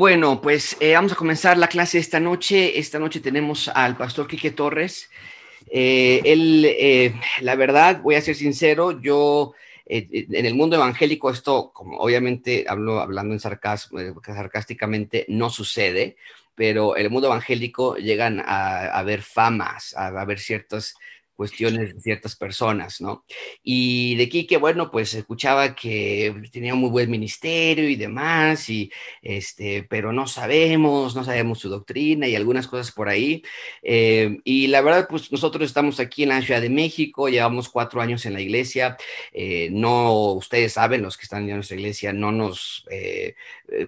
Bueno, pues eh, vamos a comenzar la clase esta noche. Esta noche tenemos al pastor Quique Torres. Eh, él, eh, la verdad, voy a ser sincero, yo en el mundo evangélico esto, como obviamente hablo hablando en sarcasmo, sarcásticamente, no sucede, pero en el mundo evangélico llegan a, a ver famas, a, a ver ciertas cuestiones de ciertas personas, ¿no? Y de Quique, bueno, pues escuchaba que tenía un muy buen ministerio y demás, y este, pero no sabemos, no sabemos su doctrina y algunas cosas por ahí. Eh, y la verdad, pues nosotros estamos aquí en la Ciudad de México, llevamos cuatro años en la iglesia, eh, no, ustedes saben, los que están en nuestra iglesia, no nos eh,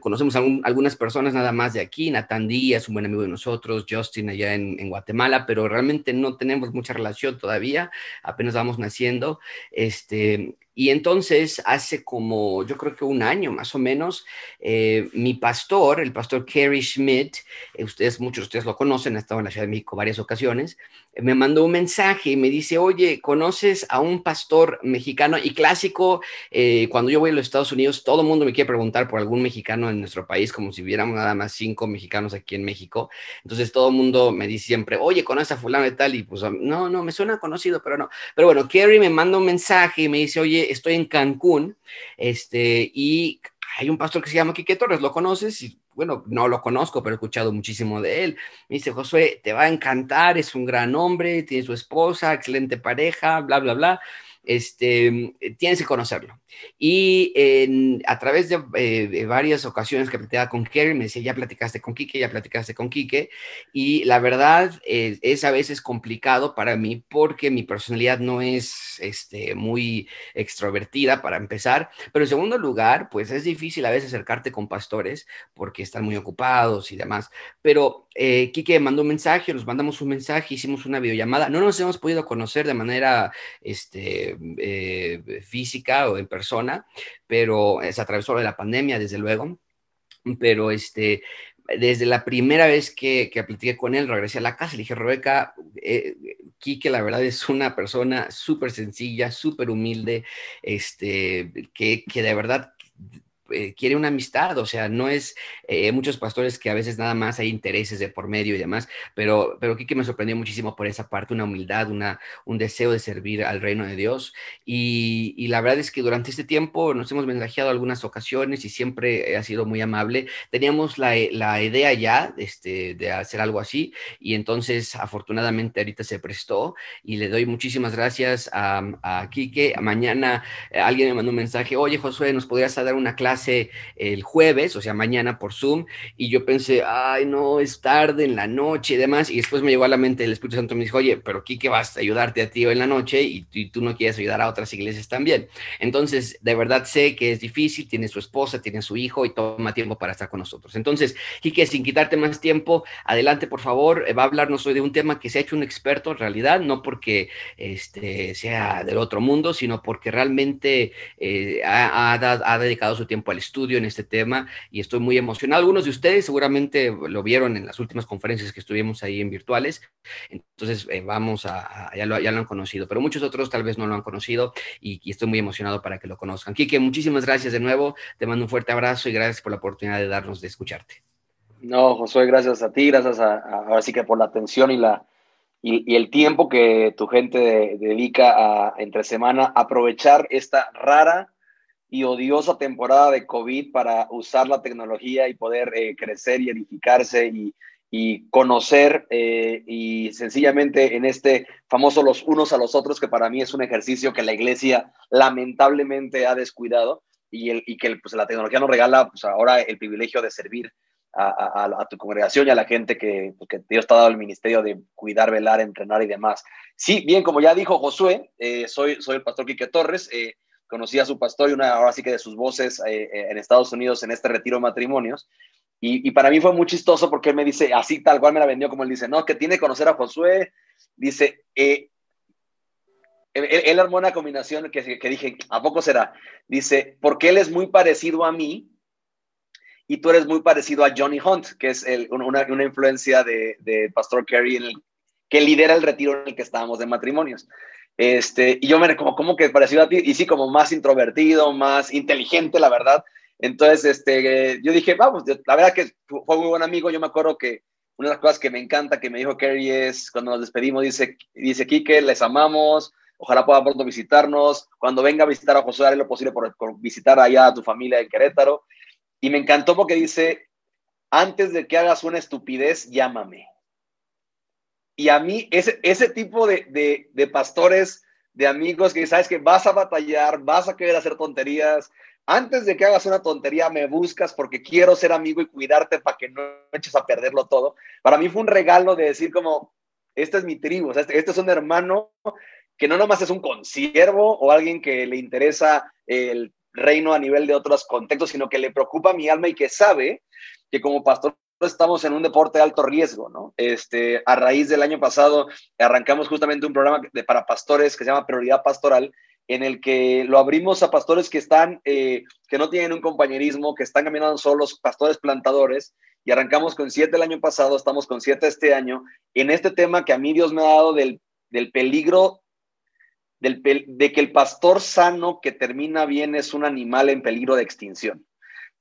conocemos a algunas personas nada más de aquí, Natán Díaz, un buen amigo de nosotros, Justin allá en, en Guatemala, pero realmente no tenemos mucha relación todavía, apenas vamos naciendo, este, y entonces, hace como, yo creo que un año más o menos, eh, mi pastor, el pastor Kerry Schmidt, eh, ustedes, muchos de ustedes lo conocen, ha estado en la Ciudad de México varias ocasiones, me mandó un mensaje y me dice, oye, ¿conoces a un pastor mexicano? Y clásico, cuando yo voy a los Estados Unidos, todo el mundo me quiere preguntar por algún mexicano en nuestro país, como si hubiéramos nada más cinco mexicanos aquí en México. Entonces, todo el mundo me dice siempre, oye, ¿conoces a fulano y tal? Y pues, no, no, me suena conocido, pero no. Pero bueno, Kerry me manda un mensaje y me dice, oye, estoy en Cancún, este, y hay un pastor que se llama Quique Torres, ¿lo conoces? Y bueno, no lo conozco, pero he escuchado muchísimo de él. Me dice, Josué, te va a encantar, es un gran hombre, tiene su esposa, excelente pareja, bla, bla, bla este, tienes que conocerlo. Y a través eh, de, varias ocasiones que platicaba con Kerry, me decía, ya platicaste con Quique, ya platicaste con Quique, y la verdad es, a veces complicado para mí porque mi personalidad no es este, muy extrovertida para empezar, pero en segundo lugar, pues es difícil a veces acercarte con pastores porque están muy ocupados y demás, pero eh, Quique mandó un mensaje, nos mandamos un mensaje, hicimos una videollamada, no nos hemos podido conocer de manera, este, eh, física o en persona, pero se atravesó la pandemia, desde luego. Pero este, desde la primera vez que, que platiqué con él, regresé a la casa, le dije, Rebeca, eh, la verdad es una persona súper sencilla, súper humilde, este, que, que de verdad eh, quiere una amistad, o sea, no es eh, muchos pastores que a veces nada más hay intereses de por medio y demás, pero, pero que me sorprendió muchísimo por esa parte, una humildad, una, un deseo de servir al reino de Dios. Y, y la verdad es que durante este tiempo nos hemos mensajeado algunas ocasiones y siempre ha sido muy amable. Teníamos la, la idea ya este, de hacer algo así y entonces afortunadamente ahorita se prestó y le doy muchísimas gracias a, a Quique. Mañana eh, alguien me mandó un mensaje, oye Josué, ¿nos podrías dar una clase? El jueves, o sea, mañana por Zoom, y yo pensé, ay, no, es tarde en la noche y demás, y después me llegó a la mente el Espíritu Santo me dijo, oye, pero ¿qué vas a ayudarte a ti en la noche y, tú no quieres ayudar a otras iglesias también. Entonces, de verdad sé que es difícil, tiene su esposa, tiene su hijo y toma tiempo para estar con nosotros. Entonces, Quique, sin quitarte más tiempo, adelante, por favor, va a hablarnos hoy de un tema que se ha hecho un experto en realidad, no porque este, sea del otro mundo, sino porque realmente eh, ha, ha dedicado su tiempo al estudio en este tema y estoy muy emocionado. Algunos de ustedes seguramente lo vieron en las últimas conferencias que estuvimos ahí en virtuales, entonces eh, vamos a, ya, lo, ya, lo, han conocido, pero muchos otros tal vez no lo han conocido y, estoy muy emocionado para que lo conozcan. Quique, muchísimas gracias de nuevo, te mando un fuerte abrazo y gracias por la oportunidad de darnos de escucharte. No, Josué, gracias a ti, gracias a, ahora sí que por la atención y la, y, el tiempo que tu gente dedica a, entre semana aprovechar esta rara y odiosa temporada de COVID para usar la tecnología y poder eh, crecer y edificarse y, y conocer eh, y sencillamente en este famoso los unos a los otros, que para mí es un ejercicio que la iglesia lamentablemente ha descuidado y, el, y que pues, la tecnología nos regala pues, ahora el privilegio de servir a, a, tu congregación y a la gente que, pues, que Dios te ha dado el ministerio de cuidar, velar, entrenar y demás. Sí, bien, como ya dijo Josué, eh, soy, soy el pastor Quique Torres conocí a su pastor y una ahora sí que de sus voces eh, eh, en Estados Unidos en este retiro de matrimonios. Y, para mí fue muy chistoso porque él me dice, así tal cual me la vendió, como él dice, no, que tiene que conocer a Josué. Dice, eh, él, armó una combinación que, que, dije, ¿a poco será? Dice, porque él es muy parecido a mí y tú eres muy parecido a Johnny Hunt, que es una, una, influencia de, de Pastor Kerry, en el, que lidera el retiro en el que estábamos de matrimonios. Este, y yo me como, como que parecido a ti, y sí, como más introvertido, más inteligente, la verdad. Entonces, este, yo dije, vamos, la verdad que fue muy buen amigo. Yo me acuerdo que una de las cosas que me encanta que me dijo Kerry es cuando nos despedimos, dice, dice Quique, les amamos, ojalá pueda pronto visitarnos. Cuando venga a visitar a José, haré lo posible por, por visitar allá a tu familia en Querétaro. Y me encantó porque dice, antes de que hagas una estupidez, llámame. Y a mí, ese, ese tipo de, de, pastores, de amigos que sabes que vas a batallar, vas a querer hacer tonterías, antes de que hagas una tontería, me buscas porque quiero ser amigo y cuidarte para que no eches a perderlo todo. Para mí fue un regalo de decir como, este es mi tribu, este, este, es un hermano que no nomás es un consiervo o alguien que le interesa el reino a nivel de otros contextos, sino que le preocupa mi alma y que sabe que como pastor estamos en un deporte de alto riesgo, ¿no? Este, a raíz del año pasado arrancamos justamente un programa de, para pastores que se llama Prioridad Pastoral, en el que lo abrimos a pastores que están, eh, que no tienen un compañerismo, que están caminando solos, pastores plantadores, y arrancamos con siete el año pasado, estamos con siete este año, en este tema que a mí Dios me ha dado del, del peligro, del, de que el pastor sano que termina bien es un animal en peligro de extinción.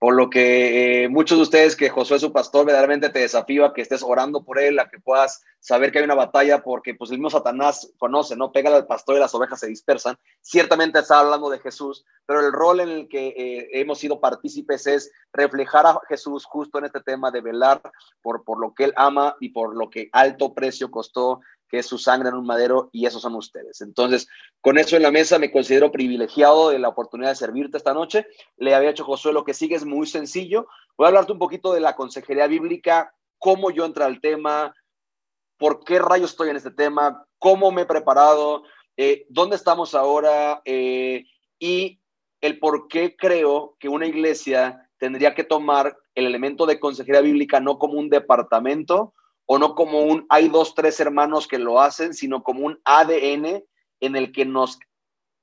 Por lo que eh, muchos de ustedes que Josué es su pastor, verdaderamente te desafío a que estés orando por él, a que puedas saber que hay una batalla, porque pues el mismo Satanás conoce, ¿no? Pega al pastor y las ovejas se dispersan. Ciertamente está hablando de Jesús, pero el rol en el que eh, hemos sido partícipes es reflejar a Jesús justo en este tema de velar por, por lo que él ama y por lo que alto precio costó que es su sangre en un madero y esos son ustedes. Entonces, con eso en la mesa me considero privilegiado de la oportunidad de servirte esta noche. Le había hecho Josué lo que sigue es muy sencillo. Voy a hablarte un poquito de la consejería bíblica, cómo yo entré al tema, por qué rayos estoy en este tema, cómo me he preparado, eh, dónde estamos ahora eh, y el por qué creo que una iglesia tendría que tomar el elemento de consejería bíblica no como un departamento, o no como un hay dos, tres hermanos que lo hacen, sino como un ADN en el que nos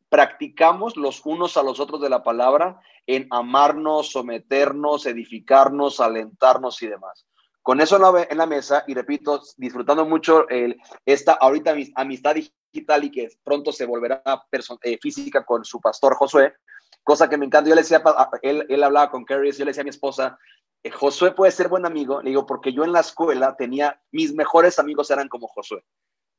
practicamos los unos a los otros de la palabra en amarnos, someternos, edificarnos, alentarnos y demás. Con eso en la, mesa, y repito, disfrutando mucho esta ahorita amistad digital y que pronto se volverá eh, física con su pastor Josué, cosa que me encanta. Yo le decía, él, él hablaba con Kerry, yo le decía a mi esposa, eh, Josué puede ser buen amigo, le digo, porque yo en la escuela tenía, mis mejores amigos eran como Josué,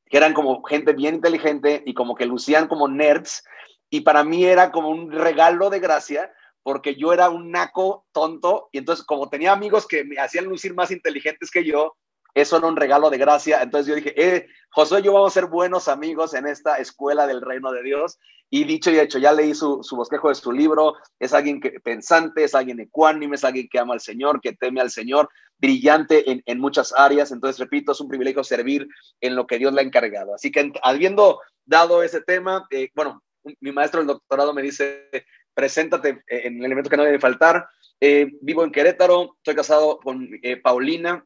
que eran como gente bien inteligente y como que lucían como nerds, y para mí era como un regalo de gracia, porque yo era un naco tonto, y entonces como tenía amigos que me hacían lucir más inteligentes que yo, eso era un regalo de gracia. Entonces yo dije, eh, Josué y yo vamos a ser buenos amigos en esta escuela del reino de Dios. Y dicho y hecho, ya leí su, bosquejo de su libro. Es alguien que, pensante, es alguien ecuánime, es alguien que ama al Señor, que teme al Señor, brillante en, en muchas áreas. Entonces, repito, es un privilegio servir en lo que Dios le ha encargado. Así que habiendo dado ese tema, eh, bueno, mi maestro del doctorado me dice, preséntate en el elemento que no debe faltar. Eh, vivo en Querétaro, estoy casado con Paulina,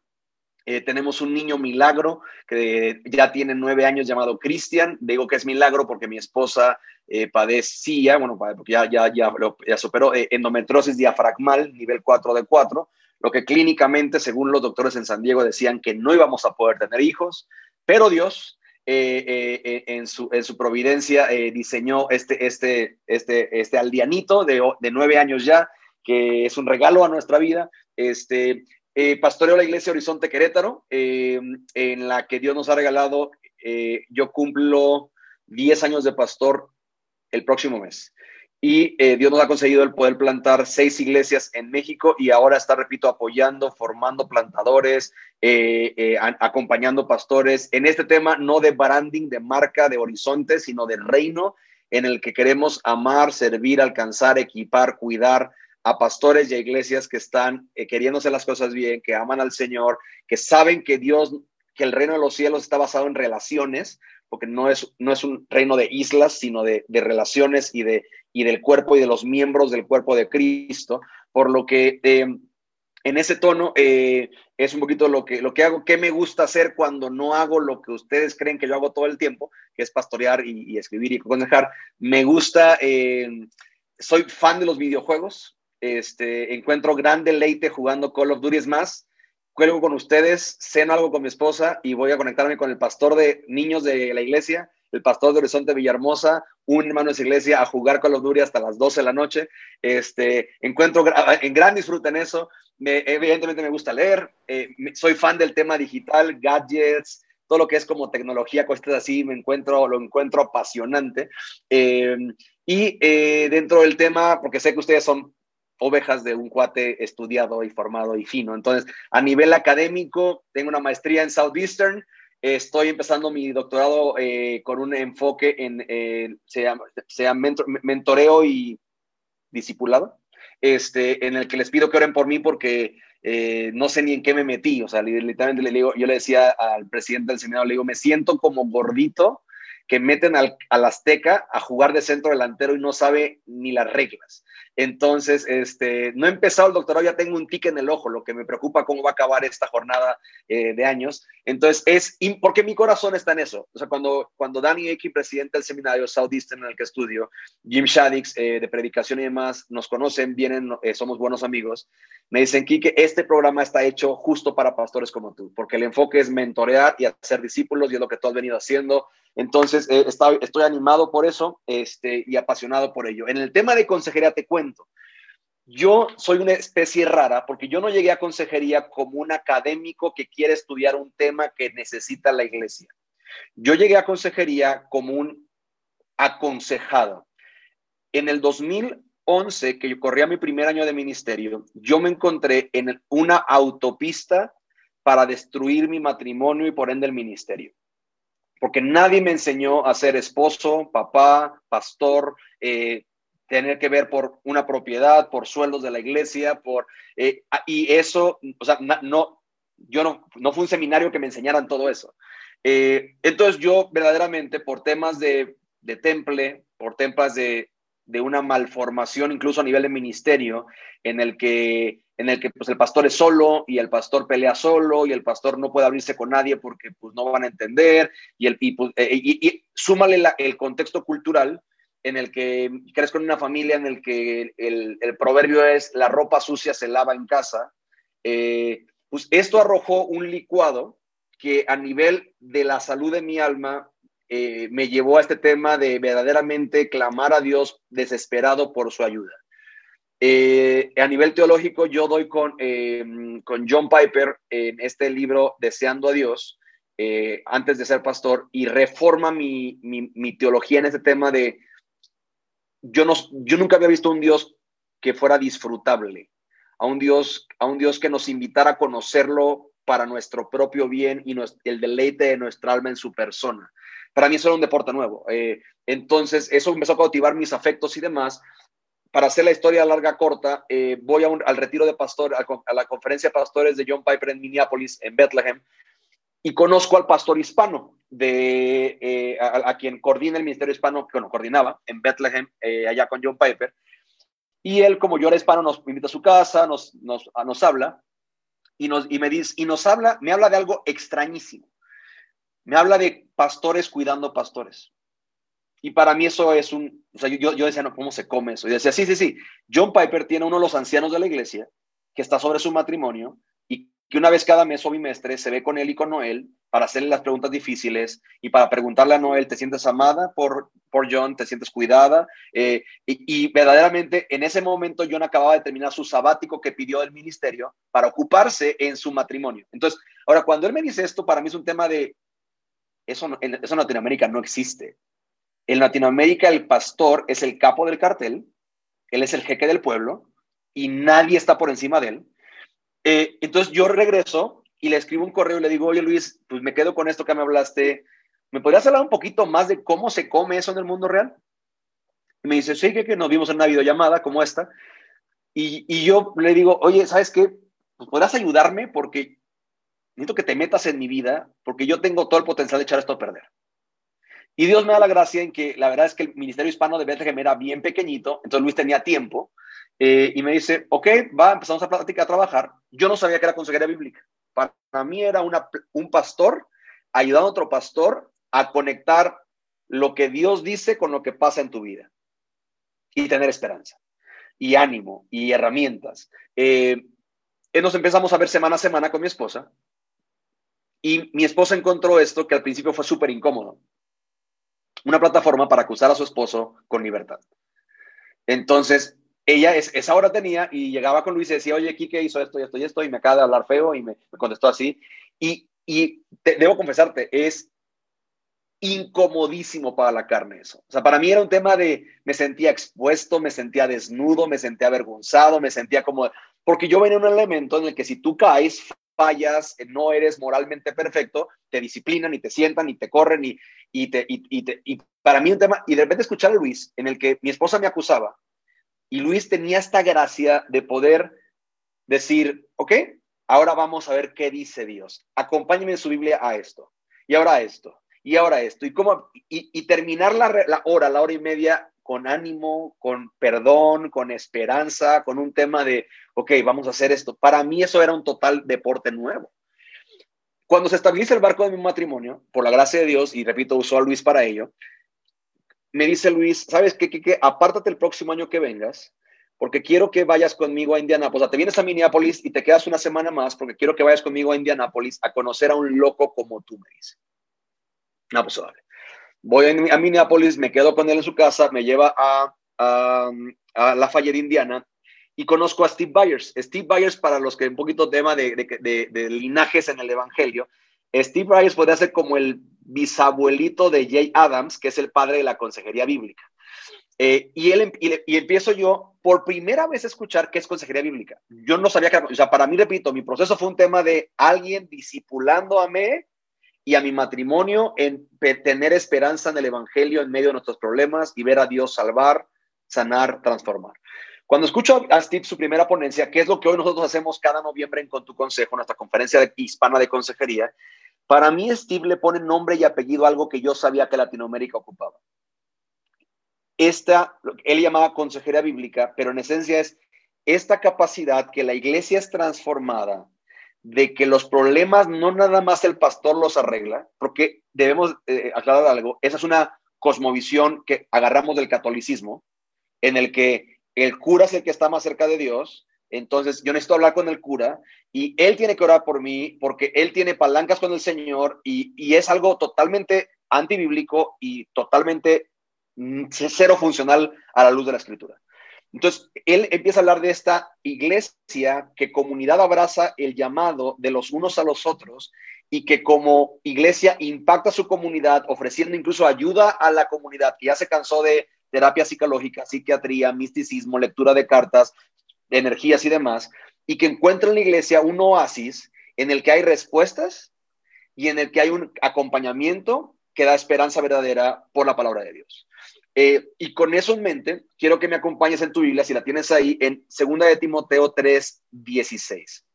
eh, tenemos un niño milagro que ya tiene nueve años llamado Cristian. Digo que es milagro porque mi esposa eh, padecía, bueno, porque ya, ya, ya, ya superó eh, endometrosis diafragmal, nivel 4 de 4, lo que clínicamente, según los doctores en San Diego, decían que no íbamos a poder tener hijos, pero Dios en, su, en su providencia diseñó este, este, este, este aldianito de, de nueve años ya, que es un regalo a nuestra vida. Este, eh, pastoreo la iglesia Horizonte Querétaro, eh, en la que Dios nos ha regalado, eh, yo cumplo 10 años de pastor el próximo mes. Y Dios nos ha conseguido el poder plantar seis iglesias en México y ahora está, repito, apoyando, formando plantadores, acompañando pastores en este tema, no de branding, de marca, de horizonte, sino de reino en el que queremos amar, servir, alcanzar, equipar, cuidar, a pastores y a iglesias que están eh, queriéndose las cosas bien, que aman al Señor, que saben que Dios, que el reino de los cielos está basado en relaciones, porque no es, no es un reino de islas, sino de, relaciones y, de, y del cuerpo y de los miembros del cuerpo de Cristo, por lo que em, en ese tono eh, es un poquito lo que, lo que hago, qué me gusta hacer cuando no hago lo que ustedes creen que yo hago todo el tiempo, que es pastorear y, escribir y aconsejar. Me gusta, em, soy fan de los videojuegos, este, encuentro gran deleite jugando Call of Duty. Es más, cuelgo con ustedes, ceno algo con mi esposa y voy a conectarme con el pastor de niños de la iglesia el pastor de Horizonte Villahermosa, un hermano de esa iglesia, a jugar con los Duty hasta las 12 de la noche. Este, encuentro en gran disfrute en eso. Me, evidentemente me gusta leer. Eh, soy fan del tema digital, gadgets, todo lo que es como tecnología, cosas así, me encuentro, lo encuentro apasionante. Eh, y eh, dentro del tema, porque sé que ustedes son ovejas de un cuate estudiado y formado y fino. Entonces, a nivel académico, tengo una maestría en Southeastern. Estoy empezando mi doctorado eh, con un enfoque en, se llama, mentoreo y discipulado, este, en el que les pido que oren por mí porque eh, no sé ni en qué me metí, o sea, literalmente le digo, yo le decía al presidente del Senado, le digo, me siento como gordito que meten al, Azteca a jugar de centro delantero y no sabe ni las reglas. Entonces, este, no he empezado el doctorado, ya tengo un tic en el ojo, lo que me preocupa cómo va a acabar esta jornada eh, de años. Entonces, es porque mi corazón está en eso. O sea, cuando, cuando Danny Eki, presidente del seminario Southeastern en el que estudio, Jim Shaddix, eh, de predicación y demás, nos conocen, vienen, eh, somos buenos amigos, me dicen, Kike, este programa está hecho justo para pastores como tú, porque el enfoque es mentorear y hacer discípulos y es lo que tú has venido haciendo. Entonces, estoy animado por eso este, y apasionado por ello. En el tema de consejería te cuento yo soy una especie rara porque yo no llegué a consejería como un académico que quiere estudiar un tema que necesita la iglesia. Yo llegué a consejería como un aconsejado. En el 2011, que yo corría mi primer año de ministerio, yo me encontré en una autopista para destruir mi matrimonio y por ende el ministerio. Porque nadie me enseñó a ser esposo, papá, pastor, eh, tener que ver por una propiedad, por sueldos de la iglesia, por eh, y eso, o sea, no, yo no, no fue un seminario que me enseñaran todo eso. Eh, entonces yo verdaderamente por temas de, de temple, por temas de, de, una malformación incluso a nivel de ministerio, en el que, en el que pues, el pastor es solo y el pastor pelea solo y el pastor no puede abrirse con nadie porque pues, no van a entender y, el, y, pues, eh, y, súmale el contexto cultural en el que crezco en una familia en el que el, proverbio es la ropa sucia se lava en casa, eh, pues esto arrojó un licuado que a nivel de la salud de mi alma eh, me llevó a este tema de verdaderamente clamar a Dios desesperado por su ayuda. Eh, a nivel teológico, yo doy con, con John Piper en este libro Deseando a Dios, antes de ser pastor, y reforma mi, mi teología en este tema de yo, no, yo nunca había visto un Dios que fuera disfrutable, a un Dios, a un Dios que nos invitara a conocerlo para nuestro propio bien y el deleite de nuestra alma en su persona. Para mí eso era un deporte nuevo. Eh, entonces, eso empezó a cautivar mis afectos y demás. Para hacer la historia larga, corta, eh, voy al retiro de pastor, a, la conferencia de pastores de John Piper en Minneapolis, en Bethlehem, y conozco al pastor hispano de eh, a, quien coordina el ministerio hispano, que bueno, coordinaba en Bethlehem, eh, allá con John Piper. Y él, como yo era hispano, nos invita a su casa, nos, nos, nos habla y, nos, y me dice, y nos habla, me habla de algo extrañísimo. Me habla de pastores cuidando pastores. Y para mí eso es un, yo, yo decía, no, ¿cómo se come eso? Y decía, sí, sí, sí, John Piper tiene uno de los ancianos de la iglesia que está sobre su matrimonio que una vez cada mes o bimestre se ve con él y con Noel para hacerle las preguntas difíciles y para preguntarle a Noel, ¿te sientes amada por, por John? ¿Te sientes cuidada? Eh, y, verdaderamente en ese momento John acababa de terminar su sabático que pidió del ministerio para ocuparse en su matrimonio. Entonces, ahora cuando él me dice esto, para mí es un tema de, eso, en Latinoamérica no existe. En Latinoamérica el pastor es el capo del cartel, él es el jeque del pueblo y nadie está por encima de él eh, entonces yo regreso y le escribo un correo y le digo, oye Luis, pues me quedo con esto que me hablaste. ¿Me podrías hablar un poquito más de cómo se come eso en el mundo real? Me dice, sí, que, que nos vimos en una videollamada como esta. Y, y yo le digo, oye, ¿sabes qué? Pues podrás ayudarme porque necesito que te metas en mi vida porque yo tengo todo el potencial de echar esto a perder. Y Dios me da la gracia en que la verdad es que el Ministerio Hispano de Bethlehem era bien pequeñito, entonces Luis tenía tiempo eh, y me dice, ok, va, empezamos a platicar, a trabajar. Yo no sabía que era consejería bíblica. Para mí era una, un pastor ayudando a otro pastor a conectar lo que Dios dice con lo que pasa en tu vida y tener esperanza y ánimo y herramientas. Eh, nos empezamos a ver semana a semana con mi esposa y mi esposa encontró esto que al principio fue súper incómodo. una plataforma para acusar a su esposo con libertad. Entonces, ella es, esa hora tenía y llegaba con Luis y decía, oye, Kike hizo esto y esto y esto, y me acaba de hablar feo y me, contestó así. Y, y debo confesarte, es incomodísimo para la carne eso. O sea, para mí era un tema de, me sentía expuesto, me sentía desnudo, me sentía avergonzado, me sentía como, porque yo venía en un elemento en el que si tú caes, fallas, no eres moralmente perfecto, te disciplinan y te sientan y te corren y, y, te, y, para mí un tema, y de repente escuchar a Luis en el que mi esposa me acusaba y Luis tenía esta gracia de poder decir, ok, ahora vamos a ver qué dice Dios, acompáñeme en su Biblia a esto y ahora a esto y ahora esto, y, cómo, y, terminar la, hora, la hora y media con ánimo, con perdón, con esperanza, con un tema de, ok, vamos a hacer esto. Para mí eso era un total deporte nuevo. Cuando se estabiliza el barco de mi matrimonio, por la gracia de Dios, y repito, usó a Luis para ello, me dice Luis, ¿sabes qué, qué, Apártate el próximo año que vengas, porque quiero que vayas conmigo a Indianápolis. O sea, te vienes a Minneapolis y te quedas una semana más, porque quiero que vayas conmigo a Indianápolis a conocer a un loco como tú, me dice. No, pues vale. Voy a, Minneapolis, me quedo con él en su casa, me lleva a, a, a Lafayette, Indiana, y conozco a Steve Byers. Steve Byers, para los que un poquito tema de, de, de, linajes en el Evangelio, Steve Byers podría ser como el bisabuelito de Jay Adams, que es el padre de la consejería bíblica. Eh, y, él, y, y, empiezo yo por primera vez a escuchar qué es consejería bíblica. Yo no sabía que, o sea, para mí, repito, mi proceso fue un tema de alguien discipulando a mí y a mi matrimonio en tener esperanza en el Evangelio en medio de nuestros problemas y ver a Dios salvar, sanar, transformar. Cuando escucho a Steve su primera ponencia, que es lo que hoy nosotros hacemos cada noviembre en Con tu Consejo, nuestra conferencia hispana de consejería, para mí Steve le pone nombre y apellido a algo que yo sabía que Latinoamérica ocupaba. Esta, él llamaba consejería bíblica, pero en esencia es esta capacidad que la iglesia es transformada de que los problemas no nada más el pastor los arregla, porque debemos eh, aclarar algo, esa es una cosmovisión que agarramos del catolicismo, en el que el cura es el que está más cerca de Dios, entonces yo necesito hablar con el cura y él tiene que orar por mí porque él tiene palancas con el Señor y, y es algo totalmente antibíblico y totalmente mm, cero funcional a la luz de la escritura. Entonces, él empieza a hablar de esta iglesia que comunidad abraza el llamado de los unos a los otros y que como iglesia impacta a su comunidad ofreciendo incluso ayuda a la comunidad que ya se cansó de terapia psicológica, psiquiatría, misticismo, lectura de cartas, energías y demás, y que encuentra en la iglesia un oasis en el que hay respuestas y en el que hay un acompañamiento que da esperanza verdadera por la palabra de Dios. Eh, y con eso en mente, quiero que me acompañes en tu Biblia, si la tienes ahí, en 2 de Timoteo 3, 16.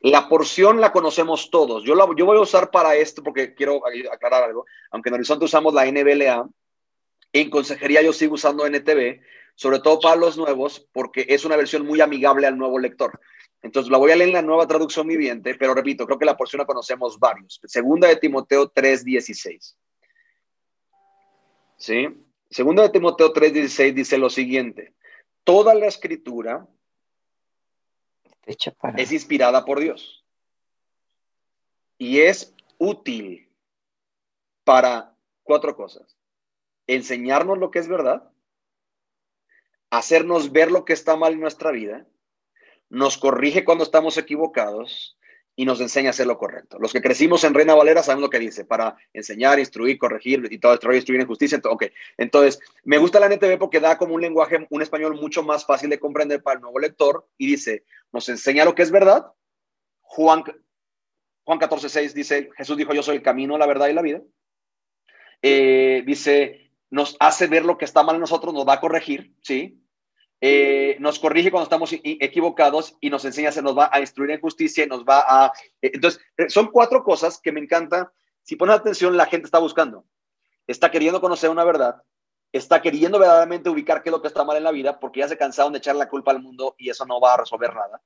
La porción la conocemos todos. Yo, la, yo voy a usar para esto porque quiero aclarar algo. Aunque en Horizonte usamos la NBLA, en consejería yo sigo usando NTV, sobre todo para los nuevos, porque es una versión muy amigable al nuevo lector. Entonces la voy a leer en la nueva traducción viviente, pero repito, creo que la porción la conocemos varios. Segunda de Timoteo 3, 16. ¿Sí? Segundo de Timoteo 3:16 dice lo siguiente, toda la escritura es inspirada por Dios y es útil para cuatro cosas. Enseñarnos lo que es verdad, hacernos ver lo que está mal en nuestra vida, nos corrige cuando estamos equivocados y nos enseña a hacer lo correcto. Los que crecimos en Reina Valera saben lo que dice, para enseñar, instruir, corregir y todo, instruir en justicia. Okay. Entonces, me gusta la NTV porque da como un lenguaje, un español mucho más fácil de comprender para el nuevo lector y dice, nos enseña lo que es verdad. Juan, Juan 14, 6 dice, Jesús dijo, yo soy el camino, la verdad y la vida. Eh, dice, nos hace ver lo que está mal en nosotros, nos va a corregir, ¿sí? Eh, nos corrige cuando estamos equivocados y nos enseña, se nos va a instruir en justicia y nos va a... Eh, entonces, eh, son cuatro cosas que me encanta. Si pones atención, la gente está buscando. Está queriendo conocer una verdad, está queriendo verdaderamente ubicar qué es lo que está mal en la vida, porque ya se cansaron de echar la culpa al mundo y eso no va a resolver nada.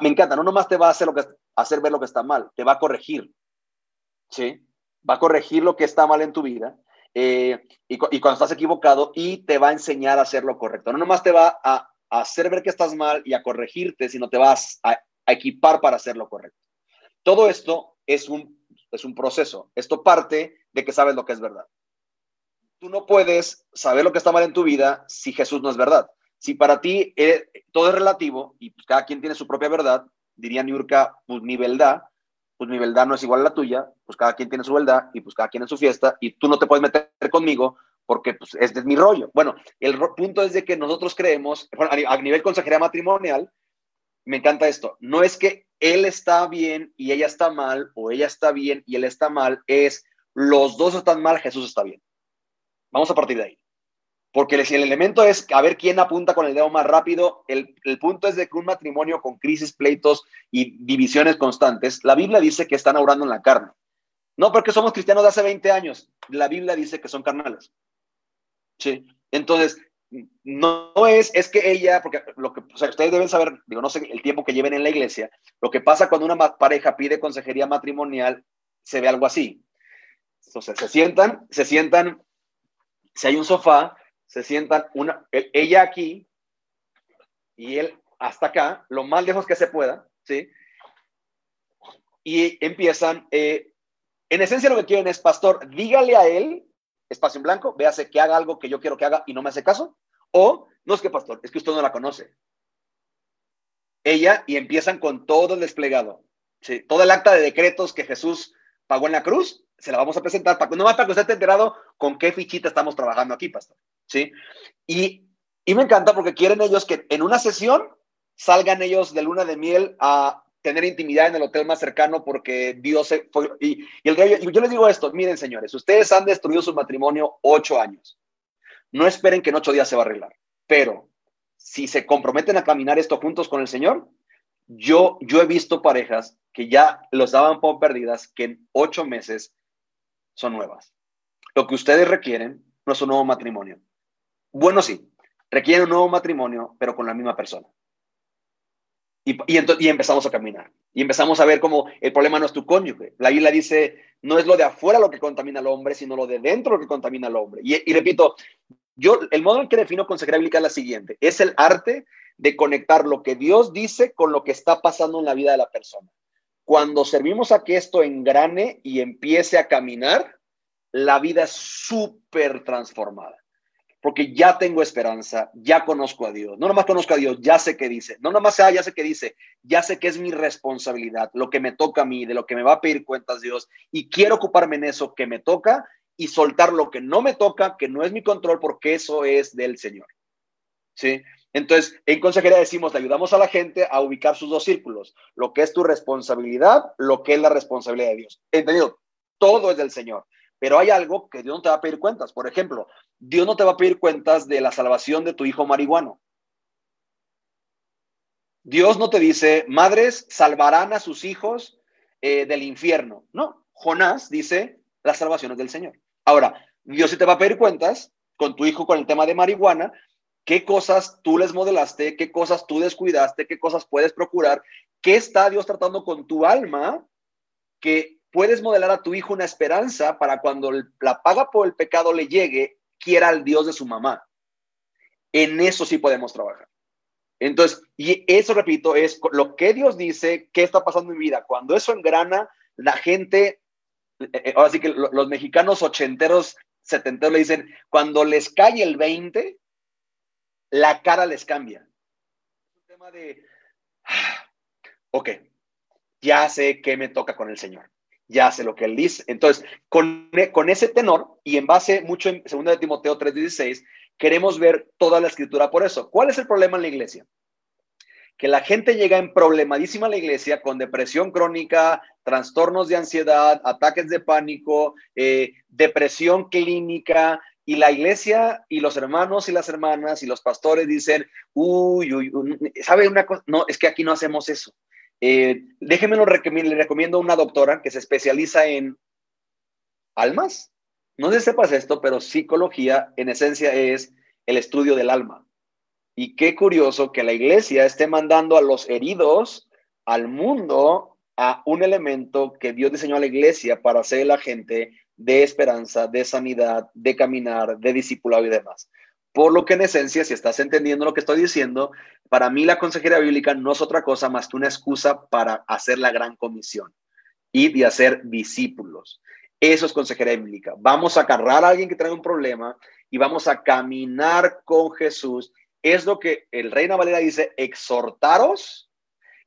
me encanta, no nomás te va a hacer, lo que, hacer ver lo que está mal, te va a corregir. ¿Sí? Va a corregir lo que está mal en tu vida eh, y, cuando estás equivocado y te va a enseñar a hacer lo correcto. No nomás te va a, hacer ver que estás mal y a corregirte, sino te vas a, equipar para hacer lo correcto. Todo esto es un, es un proceso. Esto parte de que sabes lo que es verdad. tú no puedes saber lo que está mal en tu vida si Jesús no es verdad. Si para ti eh, todo es relativo y cada quien tiene su propia verdad, diría Niurka, pues mi pues mi verdad no es igual a la tuya, pues cada quien tiene su verdad y pues cada quien en su fiesta y tú no te puedes meter conmigo porque pues este es mi rollo. Bueno, el punto es de que nosotros creemos, a nivel consejería matrimonial, me encanta esto, no es que él está bien y ella está mal, o ella está bien y él está mal, es los dos están mal, Jesús está bien. Vamos a partir de ahí. Porque si el elemento es a ver quién apunta con el dedo más rápido, el, el, punto es de que un matrimonio con crisis, pleitos y divisiones constantes, la Biblia dice que están orando en la carne. No porque somos cristianos de hace 20 años, la Biblia dice que son carnales. Sí. Entonces, no, es, es que ella, porque lo que ustedes deben saber, digo, no sé el tiempo que lleven en la iglesia, lo que pasa cuando una pareja pide consejería matrimonial, se ve algo así. Entonces, se sientan, se sientan, si hay un sofá, se sientan una, ella aquí y él hasta acá, lo más lejos que se pueda, ¿sí? Y empiezan, eh, en esencia lo que quieren es, pastor, dígale a él espacio en blanco, véase que haga algo que yo quiero que haga y no me hace caso. O, no es que pastor, es que usted no la conoce. Ella y empiezan con todo el desplegado. ¿sí? Todo el acta de decretos que Jesús pagó en la cruz, se la vamos a presentar, para, no más para que usted esté enterado con qué fichita estamos trabajando aquí, pastor. ¿Sí? Y, y me encanta porque quieren ellos que en una sesión salgan ellos de luna de miel a tener intimidad en el hotel más cercano porque Dios se fue. Y, el yo les digo esto, miren señores, ustedes han destruido su matrimonio ocho años. No esperen que en ocho días se va a arreglar, pero si se comprometen a caminar esto juntos con el Señor, yo, yo he visto parejas que ya los daban por perdidas, que en ocho meses son nuevas. Lo que ustedes requieren no es un nuevo matrimonio. Bueno, sí, requieren un nuevo matrimonio, pero con la misma persona. Y, y, empezamos a caminar. Y empezamos a ver cómo el problema no es tu cónyuge. La isla dice, no es lo de afuera lo que contamina al hombre, sino lo de dentro lo que contamina al hombre. Y, repito, yo, el modo en que defino consejería bíblica es la siguiente. Es el arte de conectar lo que Dios dice con lo que está pasando en la vida de la persona. Cuando servimos a que esto engrane y empiece a caminar, la vida es súper transformada porque ya tengo esperanza, ya conozco a Dios. No nomás conozco a Dios, ya sé qué dice. No nomás sea, ya sé qué dice, ya sé que es mi responsabilidad, lo que me toca a mí, de lo que me va a pedir cuentas Dios. Y quiero ocuparme en eso que me toca y soltar lo que no me toca, que no es mi control, porque eso es del Señor. ¿Sí? Entonces, en consejería decimos, le ayudamos a la gente a ubicar sus dos círculos, lo que es tu responsabilidad, lo que es la responsabilidad de Dios. Entendido, todo es del Señor. Pero hay algo que Dios no te va a pedir cuentas. Por ejemplo, Dios no te va a pedir cuentas de la salvación de tu hijo marihuano. Dios no te dice, madres salvarán a sus hijos eh, del infierno. No, Jonás dice, las salvaciones del Señor. Ahora, Dios sí te va a pedir cuentas con tu hijo con el tema de marihuana, qué cosas tú les modelaste, qué cosas tú descuidaste, qué cosas puedes procurar, qué está Dios tratando con tu alma que puedes modelar a tu hijo una esperanza para cuando la paga por el pecado le llegue, quiera al Dios de su mamá. En eso sí podemos trabajar. Entonces, y eso, repito, es lo que Dios dice, qué está pasando en mi vida. Cuando eso engrana, la gente, eh, eh, ahora sí que los mexicanos ochenteros, setenteros le dicen, cuando les cae el 20, la cara les cambia. Es un tema de, ah, ok, ya sé qué me toca con el Señor ya hace lo que él dice. Entonces, con, con ese tenor y en base mucho en 2 de Timoteo 3:16, queremos ver toda la escritura por eso. ¿Cuál es el problema en la iglesia? Que la gente llega en problemadísima a la iglesia con depresión crónica, trastornos de ansiedad, ataques de pánico, eh, depresión clínica, y la iglesia y los hermanos y las hermanas y los pastores dicen, uy, uy, uy ¿sabe una cosa? No, es que aquí no hacemos eso. Eh, recomiendo, le recomiendo una doctora que se especializa en almas. No sé sepas esto, pero psicología en esencia es el estudio del alma. Y qué curioso que la iglesia esté mandando a los heridos al mundo a un elemento que Dios diseñó a la iglesia para ser la gente de esperanza, de sanidad, de caminar, de discipulado y demás. Por lo que en esencia, si estás entendiendo lo que estoy diciendo, para mí la consejería bíblica no es otra cosa más que una excusa para hacer la gran comisión y de hacer discípulos. Eso es consejería bíblica. Vamos a agarrar a alguien que trae un problema y vamos a caminar con Jesús. Es lo que el Reina Valera dice, exhortaros,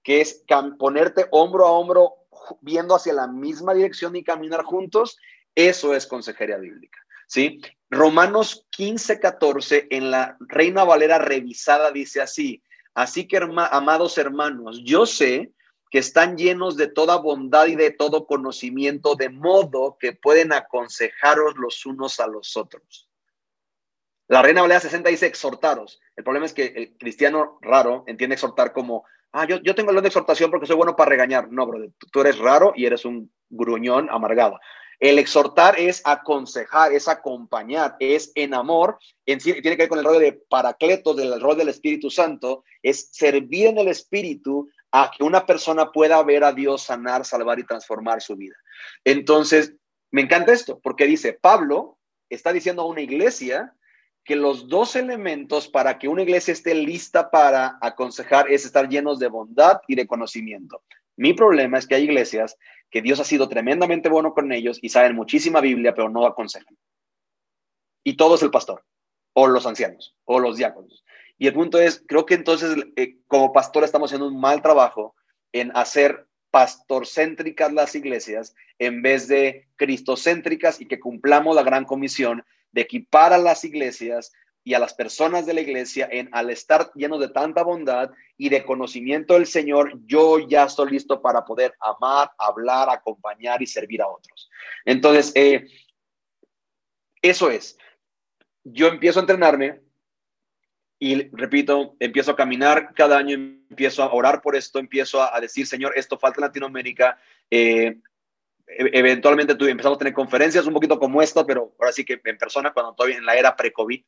que es ponerte hombro a hombro viendo hacia la misma dirección y caminar juntos. Eso es consejería bíblica. ¿sí? Romanos 15, 14 en la Reina Valera revisada dice así, así que amados hermanos, yo sé que están llenos de toda bondad y de todo conocimiento, de modo que pueden aconsejaros los unos a los otros. La Reina Valera 60 dice exhortaros. El problema es que el cristiano raro entiende exhortar como, ah, yo, yo tengo el don de exhortación porque soy bueno para regañar. No, bro, tú eres raro y eres un gruñón amargado. El exhortar es aconsejar, es acompañar, es en amor, en tiene que ver con el rol de paracletos, del rol del Espíritu Santo, es servir en el Espíritu a que una persona pueda ver a Dios sanar, salvar y transformar su vida. Entonces, me encanta esto, porque dice, Pablo está diciendo a una iglesia que los dos elementos para que una iglesia esté lista para aconsejar es estar llenos de bondad y de conocimiento. Mi problema es que hay iglesias que Dios ha sido tremendamente bueno con ellos y saben muchísima Biblia, pero no aconsejan. Y todo es el pastor, o los ancianos, o los diáconos. Y el punto es, creo que entonces eh, como pastor estamos haciendo un mal trabajo en hacer pastorcéntricas las iglesias en vez de cristocéntricas y que cumplamos la gran comisión de equipar a las iglesias y a las personas de la iglesia en al estar llenos de tanta bondad y de conocimiento del Señor, yo ya estoy listo para poder amar, hablar, acompañar y servir a otros. Entonces, eh, eso es. Yo empiezo a entrenarme y repito, empiezo a caminar cada año, empiezo a orar por esto, empiezo a, decir, Señor, esto falta en Latinoamérica. Eh, e-, eventualmente tú, empezamos a tener conferencias un poquito como esta, pero ahora sí que en persona, cuando todavía en la era pre-COVID,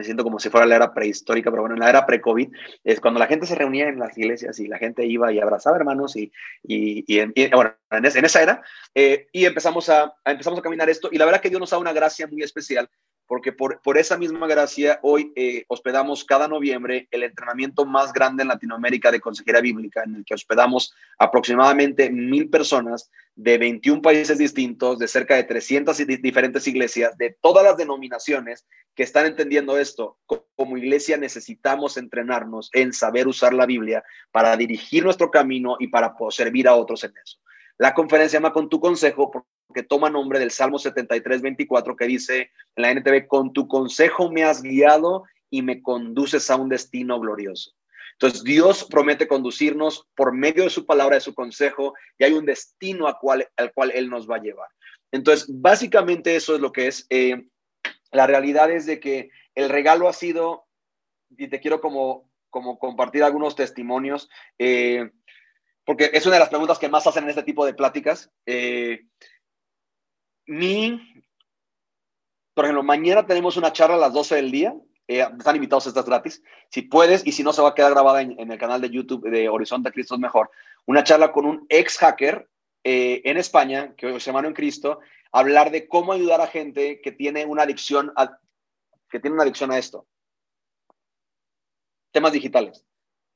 me siento como si fuera la era prehistórica, pero bueno, en la era pre-COVID, es cuando la gente se reunía en las iglesias y la gente iba y abrazaba hermanos y, y, y, bueno, en, esa era, eh, y empezamos a, empezamos a caminar esto, y la verdad que Dios nos da una gracia muy especial, porque por, por esa misma gracia hoy eh, hospedamos cada noviembre el entrenamiento más grande en Latinoamérica de consejería bíblica, en el que hospedamos aproximadamente mil personas de 21 países distintos, de cerca de 300 diferentes iglesias, de todas las denominaciones que están entendiendo esto. Como iglesia necesitamos entrenarnos en saber usar la Biblia para dirigir nuestro camino y para servir a otros en eso. La conferencia llama con tu consejo porque toma nombre del Salmo 73, 24 que dice en la NTV, con tu consejo me has guiado y me conduces a un destino glorioso. Entonces Dios promete conducirnos por medio de su palabra, de su consejo, y hay un destino al cual, al cual Él nos va a llevar. Entonces, básicamente eso es lo que es. Eh, la realidad es de que el regalo ha sido, y te quiero como, como compartir algunos testimonios, eh, porque es una de las preguntas que más hacen en este tipo de pláticas. Eh, mi, por ejemplo, mañana tenemos una charla a las 12 del día. Eh, están invitados, estas gratis. Si puedes, y si no, se va a quedar grabada en, el canal de YouTube de Horizonte Cristo es Mejor. Una charla con un ex hacker eh, en España, que se llama en Cristo, hablar de cómo ayudar a gente que tiene una adicción a, que tiene una adicción a esto. Temas digitales.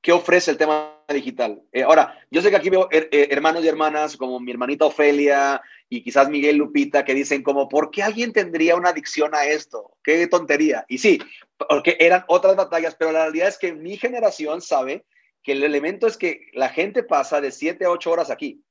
¿Qué ofrece el tema digital? Eh, ahora, yo sé que aquí veo eh, hermanos y hermanas como mi hermanita Ofelia y quizás Miguel Lupita que dicen como, ¿por qué alguien tendría una adicción a esto? Qué tontería. Y sí, porque eran otras batallas, pero la realidad es que mi generación sabe que el elemento es que la gente pasa de 7 a 8 horas aquí.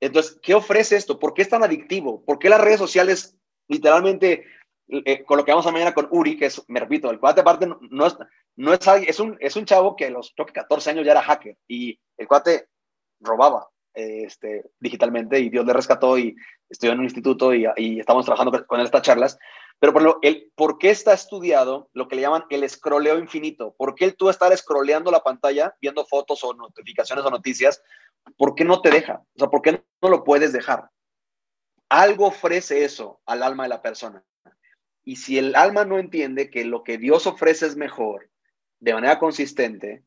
Entonces, ¿qué ofrece esto? ¿Por qué es tan adictivo? ¿Por qué las redes sociales literalmente eh, con lo que vamos a mañana con Uri, que es, me repito, el cuate aparte no, es, no es, es, un, es un chavo que a los creo que 14 años ya era hacker y el cuate robaba este, digitalmente y Dios le rescató y estudió en un instituto y, y estamos trabajando con él estas charlas. Pero por, lo, el, ¿por qué está estudiado lo que le llaman el escroleo infinito? ¿Por qué el tú estar scrolleando la pantalla, viendo fotos o notificaciones o noticias? ¿Por qué no te deja? O sea, ¿por qué no lo puedes dejar? Algo ofrece eso al alma de la persona. Y si el alma no entiende que lo que Dios ofrece es mejor de manera consistente,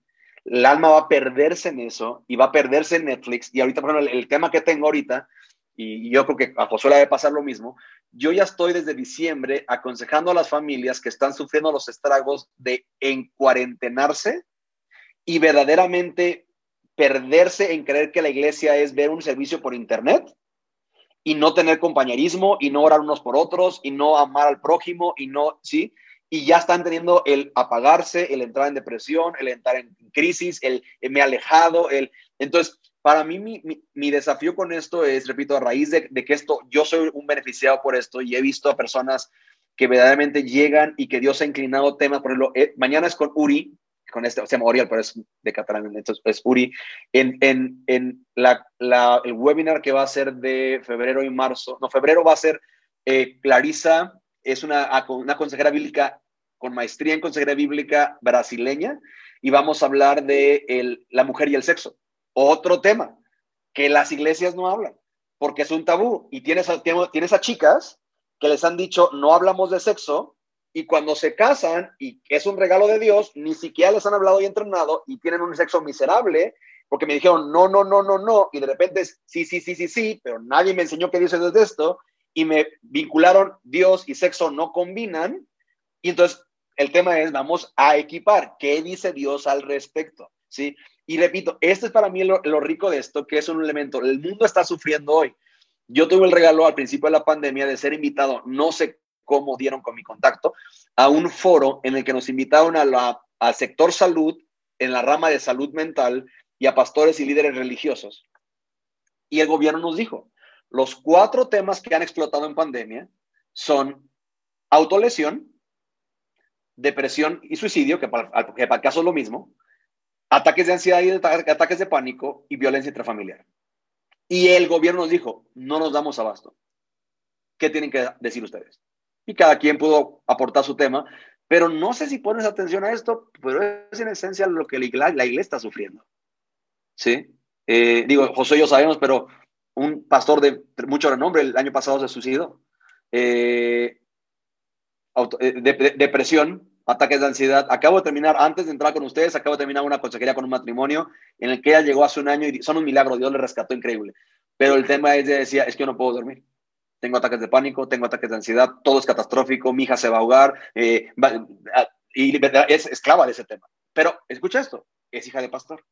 el alma va a perderse en eso y va a perderse en Netflix. Y ahorita, por el, tema que tengo ahorita, y, yo creo que a Josué le debe pasar lo mismo, yo ya estoy desde diciembre aconsejando a las familias que están sufriendo los estragos de encuarentenarse y verdaderamente perderse en creer que la iglesia es ver un servicio por internet y no tener compañerismo y no orar unos por otros y no amar al prójimo y no, ¿sí? Y ya están teniendo el apagarse, el entrar en depresión, el entrar en crisis, el, me he alejado, el... Entonces, para mí mi, desafío con esto es, repito, a raíz de, que esto, yo soy un beneficiado por esto y he visto a personas que verdaderamente llegan y que Dios ha inclinado temas, por ejemplo, eh, mañana es con Uri, con este, se llama Oriol, pero es de catalán, entonces es Uri, en, en, en la, la, el webinar que va a ser de febrero y marzo, no, febrero va a ser eh, Clarisa, es una, una consejera bíblica con maestría en consejería bíblica brasileña, y vamos a hablar de la mujer y el sexo. Otro tema que las iglesias no hablan, porque es un tabú, y tienes tienes a chicas que les han dicho, no hablamos de sexo, y cuando se casan, y es un regalo de Dios, ni siquiera les han hablado y entrenado y tienen un sexo miserable, porque me dijeron, no, no, no, no, no, y de repente sí, sí, sí, sí, sí, pero nadie me enseñó que Dios es de esto, y me vincularon Dios y sexo no combinan, y entonces el tema es, vamos a equipar, ¿qué dice Dios al respecto? ¿Sí? Y repito, este es para mí lo, rico de esto, que es un elemento, el mundo está sufriendo hoy. Yo tuve el regalo al principio de la pandemia de ser invitado, no sé cómo dieron con mi contacto, a un foro en el que nos invitaron a al sector salud, en la rama de salud mental y a pastores y líderes religiosos. Y el gobierno nos dijo, los cuatro temas que han explotado en pandemia son autolesión, depresión y suicidio, que para, que para el caso es lo mismo, ataques de ansiedad y ataques de pánico y violencia intrafamiliar. Y el gobierno nos dijo, no nos damos abasto. ¿Qué tienen que decir ustedes? y cada quien pudo aportar su tema, pero no sé si pones atención a esto, pero es en esencia lo que la iglesia, está sufriendo. ¿Sí? Eh, digo, José y yo sabemos, pero un pastor de mucho renombre el año pasado se suicidó. Eh, eh, depresión, ataques de ansiedad. Acabo de terminar, antes de entrar con ustedes, acabo de terminar una consejería con un matrimonio en el que ella llegó hace un año y son un milagro, Dios le rescató increíble. Pero el tema es, de, decía, es que yo no puedo dormir tengo ataques de pánico, tengo ataques de ansiedad, todo es catastrófico, mi hija se va a ahogar, eh, y es esclava de ese tema. Pero escucha esto, es hija de pastor.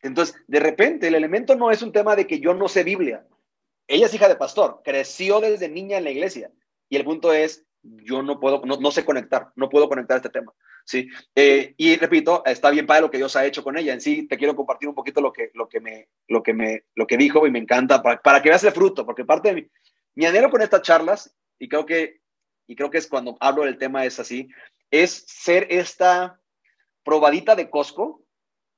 Entonces, de repente, el elemento no es un tema de que yo no sé Biblia. Ella es hija de pastor, creció desde niña en la iglesia. Y el punto es, yo no puedo, no, no sé conectar, no puedo conectar este tema. ¿sí? Eh, y repito, está bien para lo que Dios ha hecho con ella. En sí, te quiero compartir un poquito lo que, lo que, me, lo que, me, lo que dijo y me encanta para, para que veas el fruto, porque parte de mi, mi anhelo con estas charlas, y creo que, y creo que es cuando hablo del tema es así, es ser esta probadita de Costco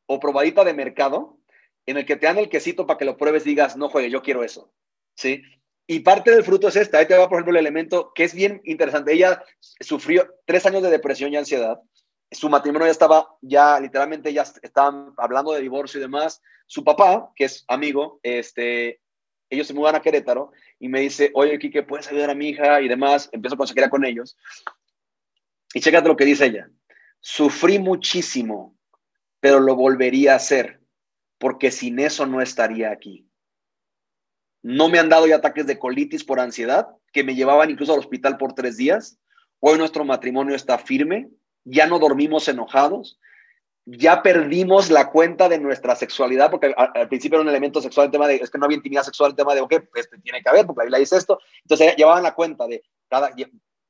o probadita de mercado en el que te dan el quesito para que lo pruebes digas, no juegue, yo quiero eso. ¿Sí? Y parte del fruto es esta. Ahí te va, por ejemplo, el elemento que es bien interesante. Ella sufrió tres años de depresión y ansiedad su matrimonio ya estaba, ya literalmente ya estaban hablando de divorcio y demás. Su papá, que es amigo, este, ellos se mudan a Querétaro y me dice, oye, Kike, ¿puedes ayudar a mi hija? Y demás, empiezo a conseguir con ellos. Y chécate lo que dice ella. Sufrí muchísimo, pero lo volvería a hacer, porque sin eso no estaría aquí. No me han dado ya ataques de colitis por ansiedad, que me llevaban incluso al hospital por tres días. Hoy nuestro matrimonio está firme, ya no dormimos enojados, ya perdimos la cuenta de nuestra sexualidad, porque al, principio era un elemento sexual el tema de, es que no había intimidad sexual, el tema de, ok, pues tiene que haber, porque la Biblia dice esto. Entonces llevaban la cuenta de cada,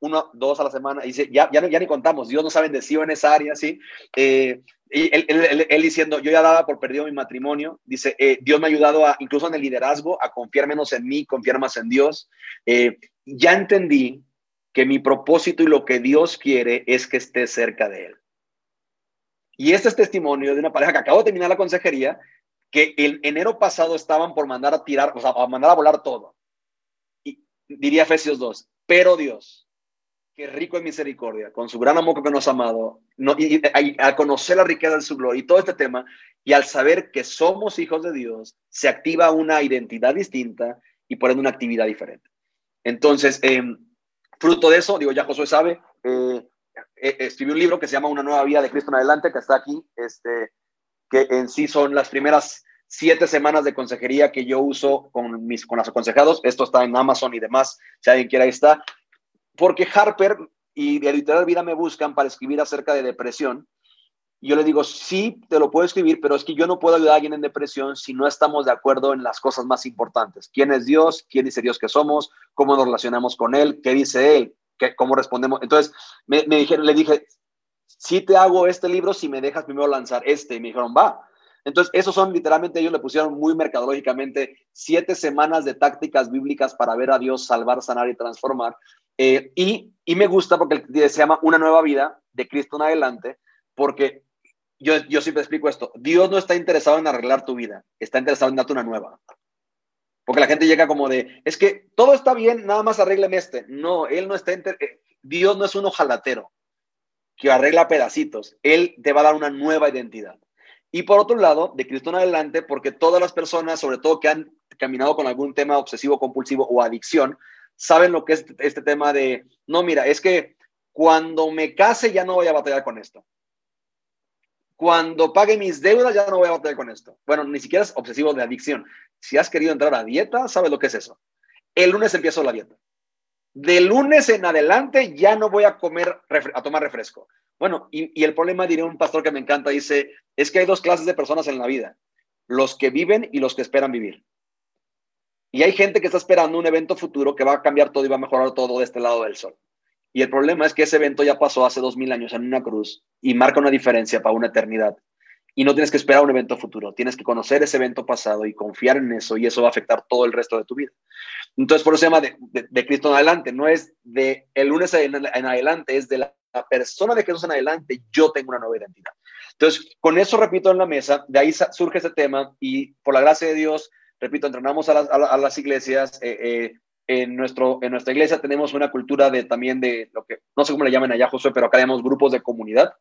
uno, dos a la semana, y dice, ya, ya, ya ni contamos, Dios no sabe bendecido en esa área, ¿sí? Eh, y él, diciendo, yo ya daba por perdido mi matrimonio, dice, eh, Dios me ha ayudado a, incluso en el liderazgo, a confiar menos en mí, confiar más en Dios. Eh, ya entendí que mi propósito y lo que Dios quiere es que esté cerca de Él. Y este es testimonio de una pareja que acabo de terminar la consejería, que el enero pasado estaban por mandar a tirar, o sea, a mandar a volar todo. Y diría Efesios 2, pero Dios, que rico en misericordia, con su gran amor que nos ha amado, no, y, al conocer la riqueza de su gloria y todo este tema, y al saber que somos hijos de Dios, se activa una identidad distinta y por ende una actividad diferente. Entonces, eh, Fruto de eso, digo, ya Josué sabe, eh, eh, un libro que se llama Una nueva vida de Cristo en adelante, que está aquí, este, que en sí son las primeras siete semanas de consejería que yo uso con, mis, con los aconsejados. Esto está en Amazon y demás, si alguien quiere, ahí está. Porque Harper y Editorial Vida me buscan para escribir acerca de depresión. Y yo le digo, sí, te lo puedo escribir, pero es que yo no puedo ayudar a alguien en depresión si no estamos de acuerdo en las cosas más importantes. ¿Quién es Dios? ¿Quién dice Dios que somos? ¿Cómo nos relacionamos con Él? ¿Qué dice Él? ¿Qué, ¿Cómo respondemos? Entonces, me, dijeron, le dije, sí te hago este libro si me dejas primero lanzar este. Y me dijeron, va. Entonces, esos son literalmente, ellos le pusieron muy mercadológicamente siete semanas de tácticas bíblicas para ver a Dios salvar, sanar y transformar. Eh, y, me gusta porque se llama Una nueva vida, de Cristo en adelante, porque yo, siempre explico esto, Dios no está interesado en arreglar tu vida, está interesado en darte una nueva. Porque la gente llega como de, es que todo está bien, nada más arrégleme este. No, Él no está, eh, Dios no es un ojalatero que arregla pedacitos, Él te va a dar una nueva identidad. Y por otro lado, de Cristo en adelante, porque todas las personas, sobre todo que han caminado con algún tema obsesivo, compulsivo o adicción, saben lo que es este tema de, no, mira, es que cuando me case ya no voy a batallar con esto. Cuando pague mis deudas ya no voy a batallar con esto. Bueno, ni siquiera es obsesivo de adicción. Si has querido entrar a dieta, sabes lo que es eso. El lunes empiezo la dieta. De lunes en adelante ya no voy a comer, a tomar refresco. Bueno, y, el problema, diría un pastor que me encanta, dice, es que hay dos clases de personas en la vida, los que viven y los que esperan vivir. Y hay gente que está esperando un evento futuro que va a cambiar todo y va a mejorar todo de este lado del sol. Y el problema es que ese evento ya pasó hace dos mil años en una cruz y marca una diferencia para una eternidad. Y no tienes que esperar un evento futuro, tienes que conocer ese evento pasado y confiar en eso y eso va a afectar todo el resto de tu vida. Entonces, por eso se llama de, Cristo en adelante, no es de el lunes en, adelante, es de la, persona de Jesús en adelante, yo tengo una nueva identidad. Entonces, con eso repito en la mesa, de ahí surge ese tema y por la gracia de Dios, repito, entrenamos a las, iglesias, eh, eh, en, nuestro, en nuestra iglesia tenemos una cultura de también de lo que, no sé cómo le llaman allá, Josué, pero acá llamamos grupos de comunidad.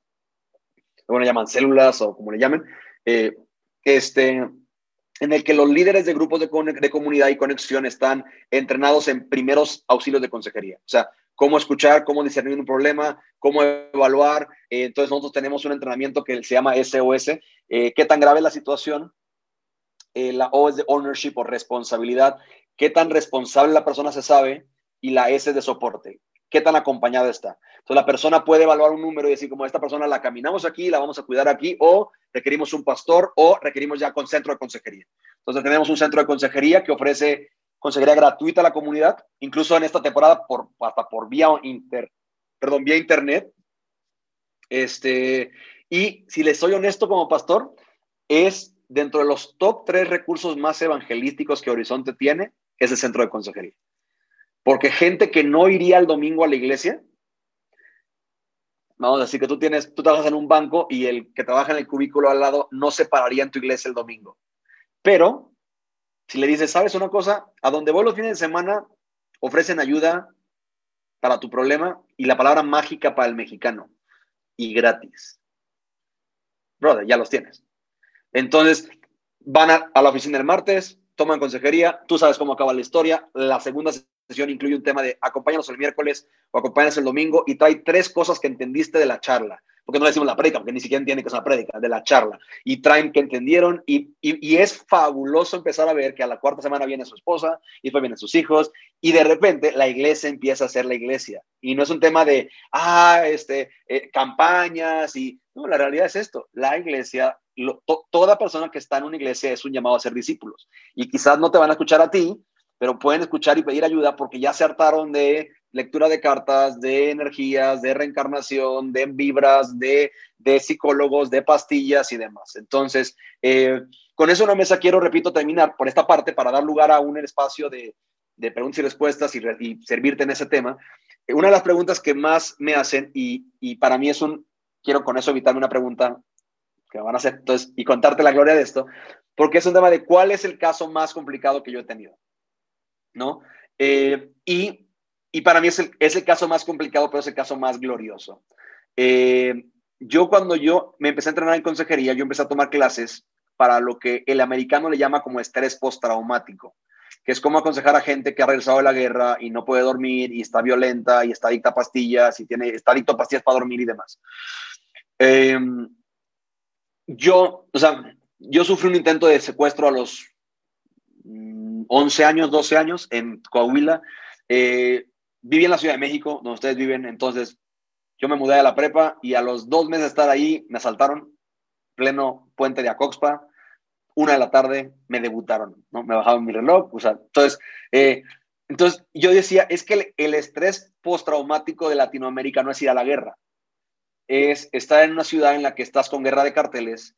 Luego le llaman células o como le llamen. Eh, este, en el que los líderes de grupos de, de, comunidad y conexión están entrenados en primeros auxilios de consejería. O sea, cómo escuchar, cómo discernir un problema, cómo evaluar. Entonces nosotros tenemos un entrenamiento que se llama SOS. ¿Qué tan grave es la situación? La O es de ownership o responsabilidad qué tan responsable la persona se sabe y la S de soporte, qué tan acompañada está. Entonces la persona puede evaluar un número y decir, como esta persona la caminamos aquí, la vamos a cuidar aquí, o requerimos un pastor, o requerimos ya con centro de consejería. Entonces tenemos un centro de consejería que ofrece consejería gratuita a la comunidad, incluso en esta temporada por, hasta por vía internet. Este, y si les soy honesto como pastor, es dentro de los top tres recursos más evangelísticos que Horizonte tiene, es el centro de consejería. Porque gente que no iría el domingo a la iglesia, vamos a decir que tú tienes, tú trabajas en un banco y el que trabaja en el cubículo al lado no se pararía en tu iglesia el domingo. Pero si le dices, ¿sabes una cosa? A donde voy los fines de semana ofrecen ayuda para tu problema y la palabra mágica para el mexicano y gratis. Brother, ya los tienes. Entonces, van a, a la oficina el martes, toman consejería, tú sabes cómo acaba la historia. La segunda sesión incluye un tema de acompáñanos el miércoles o acompáñanos el domingo y trae tres cosas que entendiste de la charla. Porque no decimos la prédica, porque ni siquiera entiende que es una prédica, de la charla. Y traen que entendieron y, y, es fabuloso empezar a ver que a la cuarta semana viene su esposa y después vienen sus hijos y de repente la iglesia empieza a ser la iglesia. Y no es un tema de, ah, este, eh, campañas y, no, la realidad es esto, la iglesia toda persona que está en una iglesia es un llamado a ser discípulos. Y quizás no te van a escuchar a ti, pero pueden escuchar y pedir ayuda porque ya se hartaron de lectura de cartas, de energías, de reencarnación, de vibras, de, de psicólogos, de pastillas y demás. Entonces, eh, con eso una mesa quiero, repito, terminar por esta parte para dar lugar a un espacio de, de preguntas y respuestas y, y, servirte en ese tema. Una de las preguntas que más me hacen y, y para mí es un, quiero con eso evitarme una pregunta que van a hacer entonces, y contarte la gloria de esto, porque es un tema de cuál es el caso más complicado que yo he tenido, ¿no? Eh, y, y, para mí es el, es el, caso más complicado, pero es el caso más glorioso. Eh, yo cuando yo me empecé a entrenar en consejería, yo empecé a tomar clases para lo que el americano le llama como estrés postraumático, que es como aconsejar a gente que ha regresado de la guerra y no puede dormir y está violenta y está adicta a pastillas y tiene, está adicto a pastillas para dormir y demás. Eh, yo, o sea, yo sufrí un intento de secuestro a los 11 mm, años, 12 años en Coahuila. Eh, viví en la Ciudad de México, donde ustedes viven, entonces Yo me mudé a la prepa y a los dos meses de estar ahí me asaltaron, pleno puente de Acoxpa, una de la tarde me debutaron, ¿no? Me bajaban mi reloj, o sea, entonces, eh, entonces yo decía, es que el, el estrés postraumático de Latinoamérica no es ir a la guerra, es estar en una ciudad en la que estás con guerra de carteles,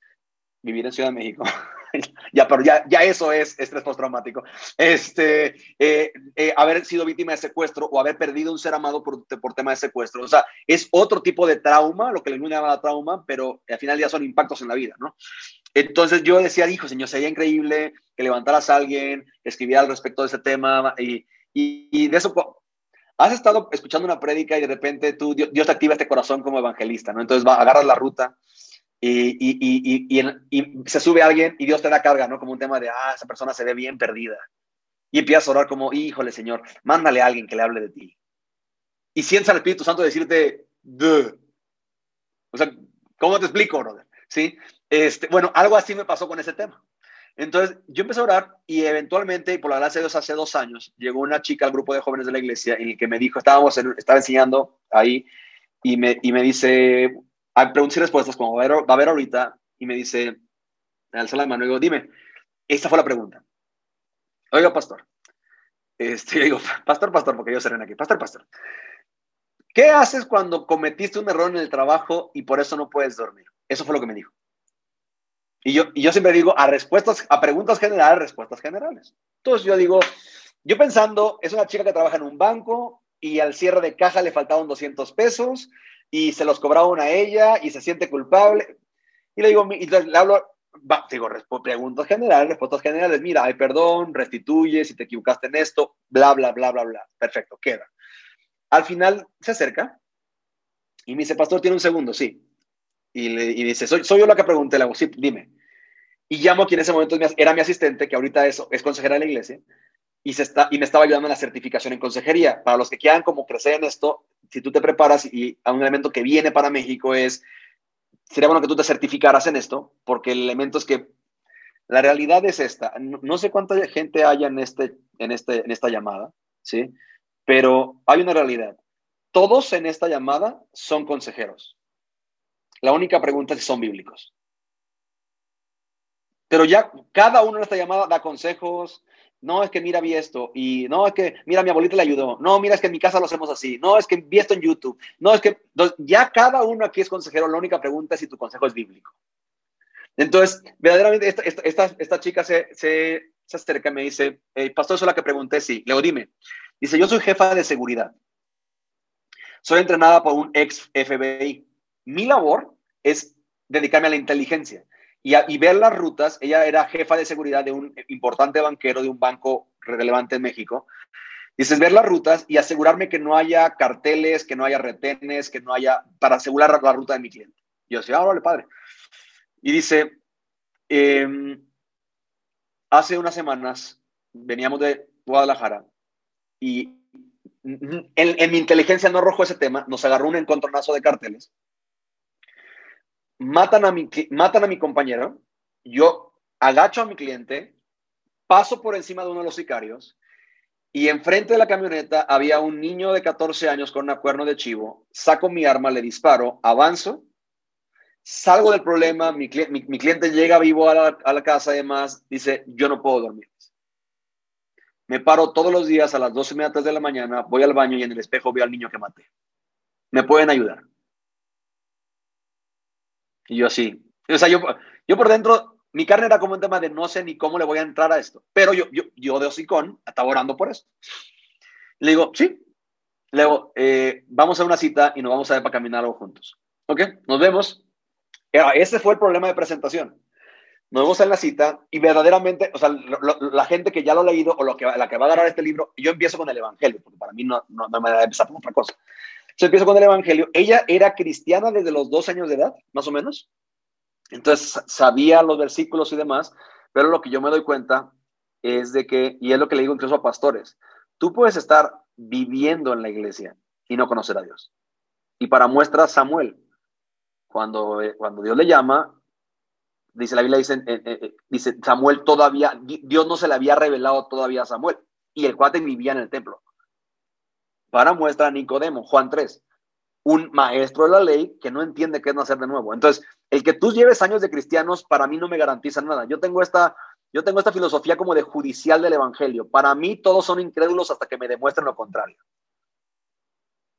vivir en Ciudad de México. ya, pero ya, ya eso es estrés postraumático. Este, eh, eh, haber sido víctima de secuestro o haber perdido un ser amado por, por tema de secuestro. O sea, es otro tipo de trauma, lo que le llama trauma, pero al final ya son impactos en la vida, ¿no? Entonces yo decía, hijo, señor, sería increíble que levantaras a alguien, escribiera al respecto de ese tema y, y de eso has estado escuchando una prédica y de repente tú, Dios, te activa este corazón como evangelista, ¿no? Entonces va, agarras la ruta y, se sube alguien y Dios te da carga, ¿no? Como un tema de, ah, esa persona se ve bien perdida. Y empiezas a orar como, híjole, Señor, mándale a alguien que le hable de ti. Y sientes al Espíritu Santo decirte, Duh. o sea, ¿cómo te explico, brother? ¿Sí? Este, bueno, algo así me pasó con ese tema. Entonces, yo empecé a orar y eventualmente, y por la gracia de Dios, hace dos años, llegó una chica al grupo de jóvenes de la iglesia en el que me dijo, estábamos estaba enseñando ahí, y me, y me dice, hay preguntas y respuestas, como va a, haber, va a haber ahorita, y me dice, alza la mano y digo, dime, esta fue la pregunta. Oiga, pastor. Este, digo, pastor, pastor, porque yo seré aquí. Pastor, pastor. ¿Qué haces cuando cometiste un error en el trabajo y por eso no puedes dormir? Eso fue lo que me dijo. Y yo, yo siempre digo a respuestas, a preguntas generales, respuestas generales. Entonces yo digo, yo pensando, es una chica que trabaja en un banco y al cierre de caja le faltaban 200 pesos y se los cobraron a ella y se siente culpable. Y le digo, y le hablo, digo, preguntas generales, respuestas generales, mira, hay perdón, restituye si te equivocaste en esto, bla, bla, bla, bla, bla. Perfecto, queda. Al final se acerca y me dice, pastor, tiene un segundo, sí. Y, le, y dice, soy, soy yo la que pregunté, le hago, sí, dime. Y llamo a quien en ese momento era mi asistente, que ahorita es, es consejera de la iglesia, y, se está, y me estaba ayudando en la certificación en consejería. Para los que quieran como crecer en esto, si tú te preparas y a un elemento que viene para México es, sería bueno que tú te certificaras en esto, porque el elemento es que la realidad es esta. No, sé cuánta gente haya en, este, en, este, en esta llamada, ¿sí? Pero hay una realidad. Todos en esta llamada son consejeros. La única pregunta es si son bíblicos. Pero ya cada uno en esta llamada da consejos. No es que mira, vi esto. Y no es que, mira, mi abuelita le ayudó. No, mira, es que en mi casa lo hacemos así. No, es que vi esto en YouTube. No, es que ya cada uno aquí es consejero. La única pregunta es si tu consejo es bíblico. Entonces, verdaderamente, esta, esta, esta, chica se, se, se, acerca y me dice, pastor, eso es la que pregunté, sí. Le digo, dime. Dice, yo soy jefa de seguridad. Soy entrenada por un ex FBI. Mi labor es dedicarme a la inteligencia y, ver las rutas. Ella era jefa de seguridad de un importante banquero de un banco relevante en México. Dices, ver las rutas y asegurarme que no haya carteles, que no haya retenes, que no haya, para asegurar la ruta de mi cliente. yo decía, ah, vale, padre. Y dice, em, hace unas semanas veníamos de Guadalajara y en, en, mi inteligencia no arrojó ese tema, nos agarró un encontronazo de carteles matan a mi, matan a mi compañero, yo agacho a mi cliente, paso por encima de uno de los sicarios y enfrente de la camioneta había un niño de 14 años con una cuerno de chivo, saco mi arma, le disparo, avanzo, salgo del problema, mi, cliente llega vivo a la, a la casa y demás, dice, yo no puedo dormir. Me paro todos los días a las 12 y media de la mañana, voy al baño y en el espejo veo al niño que maté. ¿Me pueden ayudar? Y yo así. O sea, yo, yo por dentro, mi carne era como un tema de no sé ni cómo le voy a entrar a esto. Pero yo, yo, yo de hocicón estaba orando por eso. Le digo, sí. Le digo, eh, vamos a una cita y nos vamos a ver para caminar algo juntos. ¿Ok? Nos vemos. Ese fue el problema de presentación. Nos vemos en la cita y verdaderamente, o sea, la gente que ya lo ha leído o lo que, la que va a agarrar este libro, yo empiezo con el Evangelio, porque para mí no, no, no me da empezar por otra cosa. Se empiezo con el Evangelio. Ella era cristiana desde los dos años de edad, más o menos. Entonces sabía los versículos y demás, pero lo que yo me doy cuenta es de que, y es lo que le digo incluso a pastores, tú puedes estar viviendo en la iglesia y no conocer a Dios. Y para muestra Samuel, cuando, eh, cuando Dios le llama, dice la Biblia, dice, eh, eh, dice Samuel todavía, Dios no se le había revelado todavía a Samuel, y el cuate vivía en el templo para muestra Nicodemo, Juan 3. un maestro de la ley que no entiende qué es nacer de nuevo. Entonces, el que tú lleves años de cristianos, para mí no me garantiza nada. Yo tengo esta, yo tengo esta filosofía como de judicial del evangelio. Para mí todos son incrédulos hasta que me demuestren lo contrario.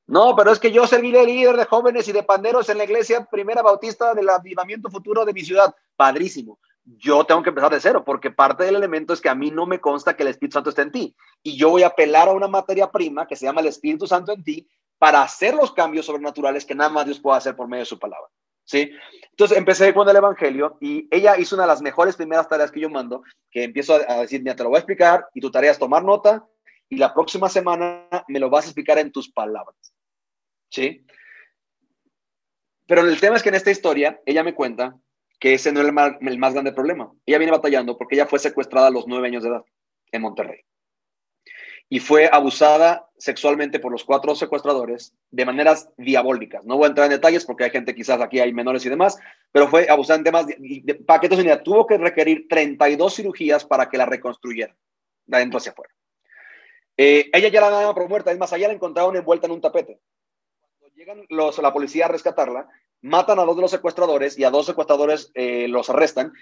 No, pero es que yo serví de líder de jóvenes y de panderos en la iglesia primera bautista del avivamiento futuro de mi ciudad. Padrísimo. Yo tengo que empezar de cero, porque parte del elemento es que a mí no me consta que el Espíritu Santo esté en ti. Y yo voy a apelar a una materia prima que se llama el Espíritu Santo en ti para hacer los cambios sobrenaturales que nada más Dios puede hacer por medio de su palabra. ¿Sí? Entonces empecé con el Evangelio y ella hizo una de las mejores primeras tareas que yo mando, que empiezo a, decir, mira, te lo voy a explicar y tu tarea es tomar nota y la próxima semana me lo vas a explicar en tus palabras. ¿Sí? Pero el tema es que en esta historia ella me cuenta que ese no más, el más grande problema. Ella viene batallando porque ella fue secuestrada a los nueve años de edad en Monterrey y fue abusada sexualmente por los cuatro secuestradores de maneras diabólicas. No voy a entrar en detalles porque hay gente, quizás aquí hay menores y demás, pero fue abusada en temas de, de paquetes de Tuvo que requerir 32 cirugías para que la reconstruyeran de adentro hacia afuera. Eh, ella ya la daba por muerta, es más, allá la encontraron envuelta en un tapete. Cuando llegan los, la policía a rescatarla, matan a dos de los secuestradores y a dos secuestradores eh, los arrestan.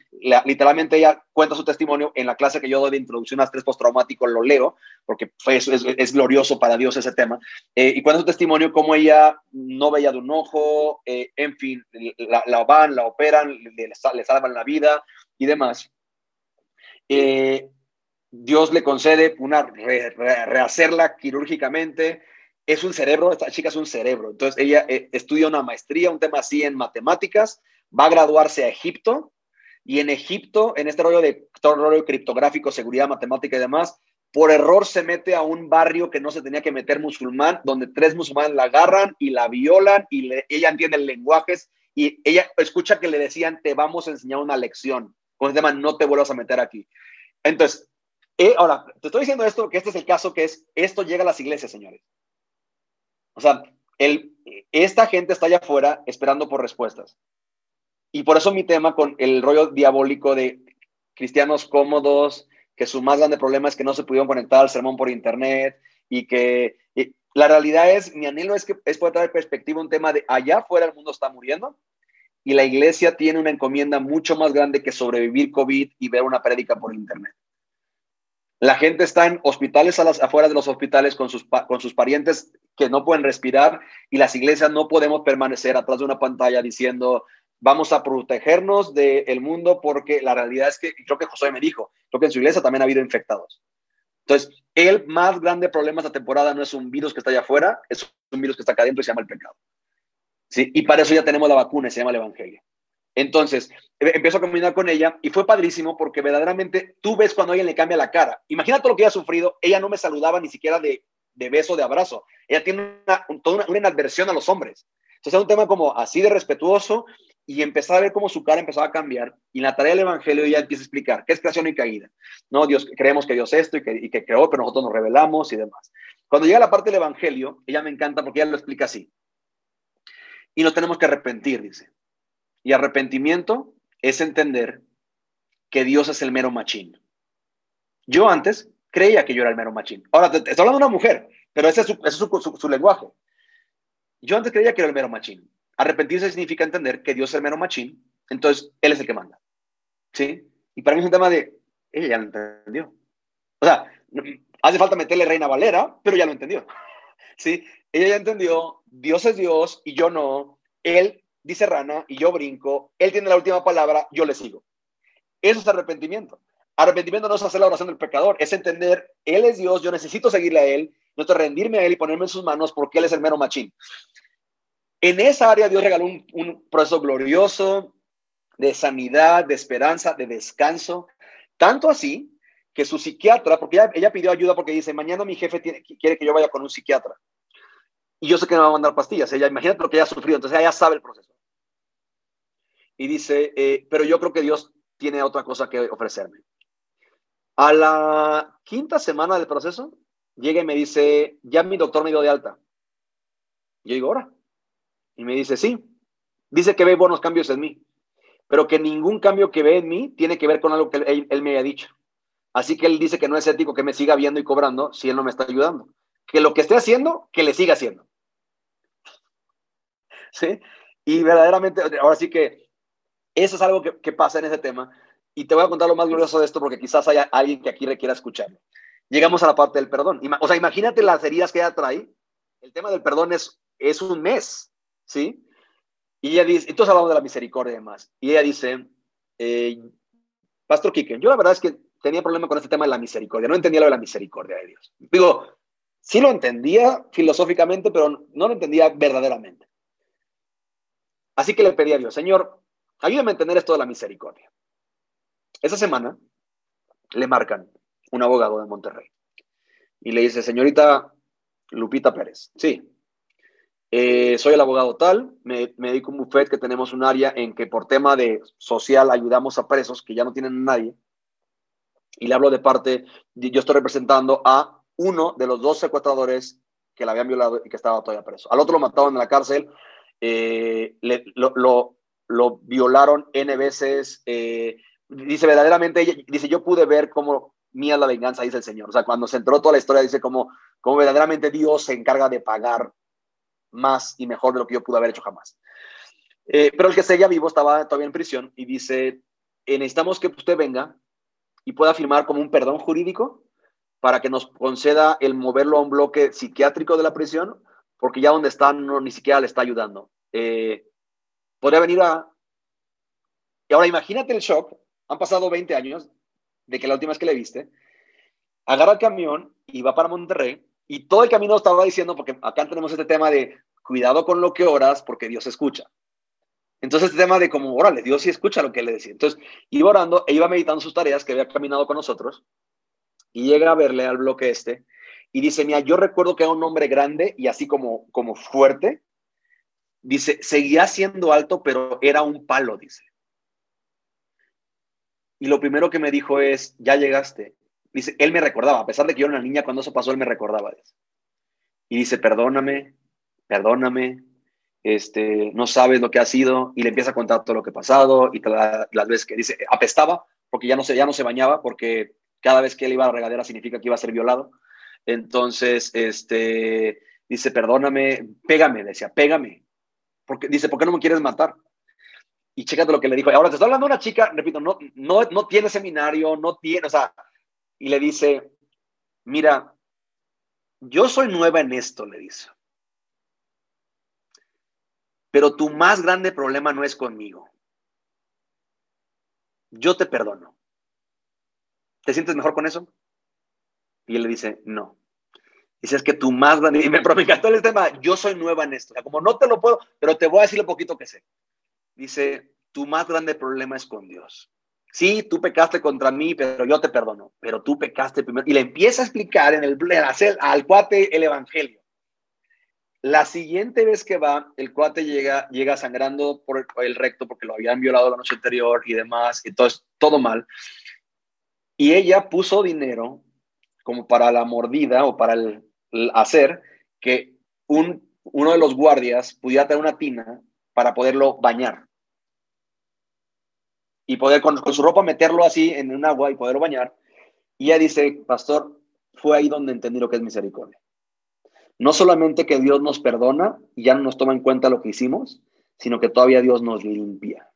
literalmente ella cuenta su testimonio en la clase que yo doy de introducción a estrés postraumático, lo leo, porque es, es, glorioso para Dios ese tema. Eh, y cuenta su testimonio cómo ella no veía de un ojo, eh, en fin, la, van, la operan, le, salvan la vida y demás. Dios le concede una rehacerla quirúrgicamente es un cerebro, esta chica es un cerebro. Entonces ella eh, estudia una maestría, un tema así en matemáticas, va a graduarse a Egipto y en Egipto, en este rollo de todo rollo criptográfico, seguridad matemática y demás, por error se mete a un barrio que no se tenía que meter musulmán, donde tres musulmanes la agarran y la violan y ella entiende lenguajes y ella escucha que le decían, te vamos a enseñar una lección con el tema, no te vuelvas a meter aquí. Entonces, eh, ahora, te estoy diciendo esto, que este es el caso que es, esto llega a las iglesias, señores. O sea, el, esta gente está allá afuera esperando por respuestas. Y por eso mi tema con el rollo diabólico de cristianos cómodos, que su más grande problema es que no se pudieron conectar al sermón por internet y que la realidad es, mi anhelo es que es poder traer perspectiva un tema de allá afuera el mundo está muriendo y la iglesia tiene una encomienda mucho más grande que sobrevivir COVID y ver una prédica por internet. La gente está en hospitales a de los hospitales con sus, parientes que no pueden respirar y las iglesias no podemos permanecer atrás de una pantalla diciendo vamos a protegernos del mundo porque la realidad es que, creo que José me dijo, creo que en su iglesia también ha habido infectados. Entonces, el más grande problema esta temporada no es un virus que está allá afuera, es un virus que está acá adentro y se llama el pecado. ¿Sí? Y para eso ya tenemos la vacuna, se llama el Evangelio. Entonces, e, empiezo a caminar con ella y fue padrísimo porque verdaderamente tú ves cuando alguien le cambia la cara. Imagínate lo que ella ha sufrido. Ella no me saludaba ni siquiera de, beso, de abrazo. Ella tiene una, toda una, inadversión a los hombres. Entonces, es un tema como así de respetuoso y empezar a ver cómo su cara empezaba a cambiar. Y la tarea del Evangelio ella empieza a explicar qué es creación y caída. No, Dios, creemos que Dios es esto y que, y que creó, pero nosotros nos revelamos y demás. Cuando llega la parte del Evangelio, ella me encanta porque ella lo explica así. Y nos tenemos que arrepentir, dice. Y arrepentimiento es entender que Dios es el mero machín. Yo antes creía que yo era el mero machín. Ahora, te, estoy hablando de una mujer, pero ese es, su, lenguaje. Yo antes creía que era el mero machín. Arrepentirse significa entender que Dios es el mero machín, entonces Él es el que manda. ¿Sí? Y para mí es un tema de, ella ya lo entendió. O sea, hace falta meterle Reina Valera, pero ya lo entendió. ¿Sí? Ella ya entendió, Dios es Dios y yo no. Él dice Rana y yo brinco, él tiene la última palabra, yo le sigo. Eso es arrepentimiento. Arrepentimiento no es hacer la oración del pecador, es entender, Él es Dios, yo necesito seguirle a Él, necesito rendirme a Él y ponerme en sus manos porque Él es el mero machín. En esa área Dios regaló un, proceso glorioso de sanidad, de esperanza, de descanso, tanto así que su psiquiatra, porque ella, ella pidió ayuda porque dice, mañana mi jefe quiere que yo vaya con un psiquiatra. Y yo sé que me va a mandar pastillas. Ella, imagínate lo que ella ha sufrido, entonces ella sabe el proceso y dice, eh, pero yo creo que Dios tiene otra cosa que ofrecerme. A la quinta semana del proceso, llega y me dice, ya mi doctor me dio de alta. Yo digo, ahora. Y me dice, sí. Dice que ve buenos cambios en mí, pero que ningún cambio que ve en mí tiene que ver con algo que él, él me haya dicho. Así que él dice que no es ético que me siga viendo y cobrando si él no me está ayudando. Que lo que esté haciendo, que le siga haciendo. ¿sí? Y verdaderamente, ahora sí que eso es algo que, pasa en ese tema. Y te voy a contar lo más glorioso de esto porque quizás haya alguien que aquí requiera escucharlo. Llegamos a la parte del perdón. O sea, imagínate las heridas que ella trae. El tema del perdón es, es un mes, ¿sí? Y ella dice, entonces hablamos de la misericordia y demás. Y ella dice, eh, Pastor Quique, yo la verdad es que tenía problema con este tema de la misericordia. No entendía lo de la misericordia de Dios. Digo, sí lo entendía filosóficamente, pero no lo entendía verdaderamente. Así que le pedí a Dios, Señor, ayúdame a entender esto de la misericordia. Esa semana le marcan un abogado de Monterrey y le dice, señorita Lupita Pérez, sí, eh, soy el abogado tal, me, me, dedico a un buffet que tenemos un área en que por tema de social ayudamos a presos que ya no tienen nadie. Y le hablo de parte, yo estoy representando a uno de los dos secuestradores que la habían violado y que estaba todavía preso. Al otro lo mataron en la cárcel, eh, lo, violaron N veces. Eh, dice, verdaderamente, dice, yo pude ver cómo mía la venganza, dice el Señor. O sea, cuando se entró toda la historia, dice cómo, cómo verdaderamente Dios se encarga de pagar más y mejor de lo que yo pude haber hecho jamás. Eh, pero el que seguía vivo estaba todavía en prisión y dice, eh, necesitamos que usted venga y pueda firmar como un perdón jurídico para que nos conceda el moverlo a un bloque psiquiátrico de la prisión, porque ya donde está no, ni siquiera le está ayudando. Eh, podría venir a... Y ahora imagínate el shock, han pasado 20 años de que la última vez que le viste, agarra el camión y va para Monterrey y todo el camino estaba diciendo, porque acá tenemos este tema de cuidado con lo que oras, porque Dios escucha. Entonces, este tema de como, órale, Dios sí escucha lo que le decía. Entonces, iba orando e iba meditando sus tareas que había caminado con nosotros y llega a verle al bloque este y dice, mira, yo recuerdo que era un hombre grande y así como, como fuerte. Dice, seguía siendo alto, pero era un palo, dice. Y lo primero que me dijo es, ya llegaste. Dice, él me recordaba, a pesar de que yo era una niña, cuando eso pasó, él me recordaba. Y dice, perdóname, perdóname, este, no sabes lo que ha sido, y le empieza a contar todo lo que ha pasado, y las veces que dice, apestaba, porque ya no, se, ya no se bañaba, porque cada vez que él iba a la regadera significa que iba a ser violado. Entonces, este, dice, perdóname, pégame, decía, pégame. Porque, dice, ¿por qué no me quieres matar? Y chécate lo que le dijo. Ahora te está hablando una chica, repito, no, no, no tiene seminario, no tiene, o sea, y le dice, mira, yo soy nueva en esto, le dice. Pero tu más grande problema no es conmigo. Yo te perdono. ¿Te sientes mejor con eso? Y él le dice, no. Dice, es que tu más grande, y me, me encantó el tema, yo soy nueva en esto. O sea, como no te lo puedo, pero te voy a decir lo poquito que sé. Dice, tu más grande problema es con Dios sí, tú pecaste contra mí, pero yo te perdono, pero tú pecaste primero. Y le empieza a explicar en el, hacer al cuate el evangelio. La siguiente vez que va, el cuate llega, llega sangrando por el, recto porque lo habían violado la noche anterior y demás, entonces todo mal. Y ella puso dinero como para la mordida o para el, hacer que un, uno de los guardias pudiera tener una tina para poderlo bañar y poder con, su ropa meterlo así en un agua y poderlo bañar. Y ella dice, pastor, fue ahí donde entendí lo que es misericordia. No solamente que Dios nos perdona y ya no nos toma en cuenta lo que hicimos, sino que todavía Dios nos limpia.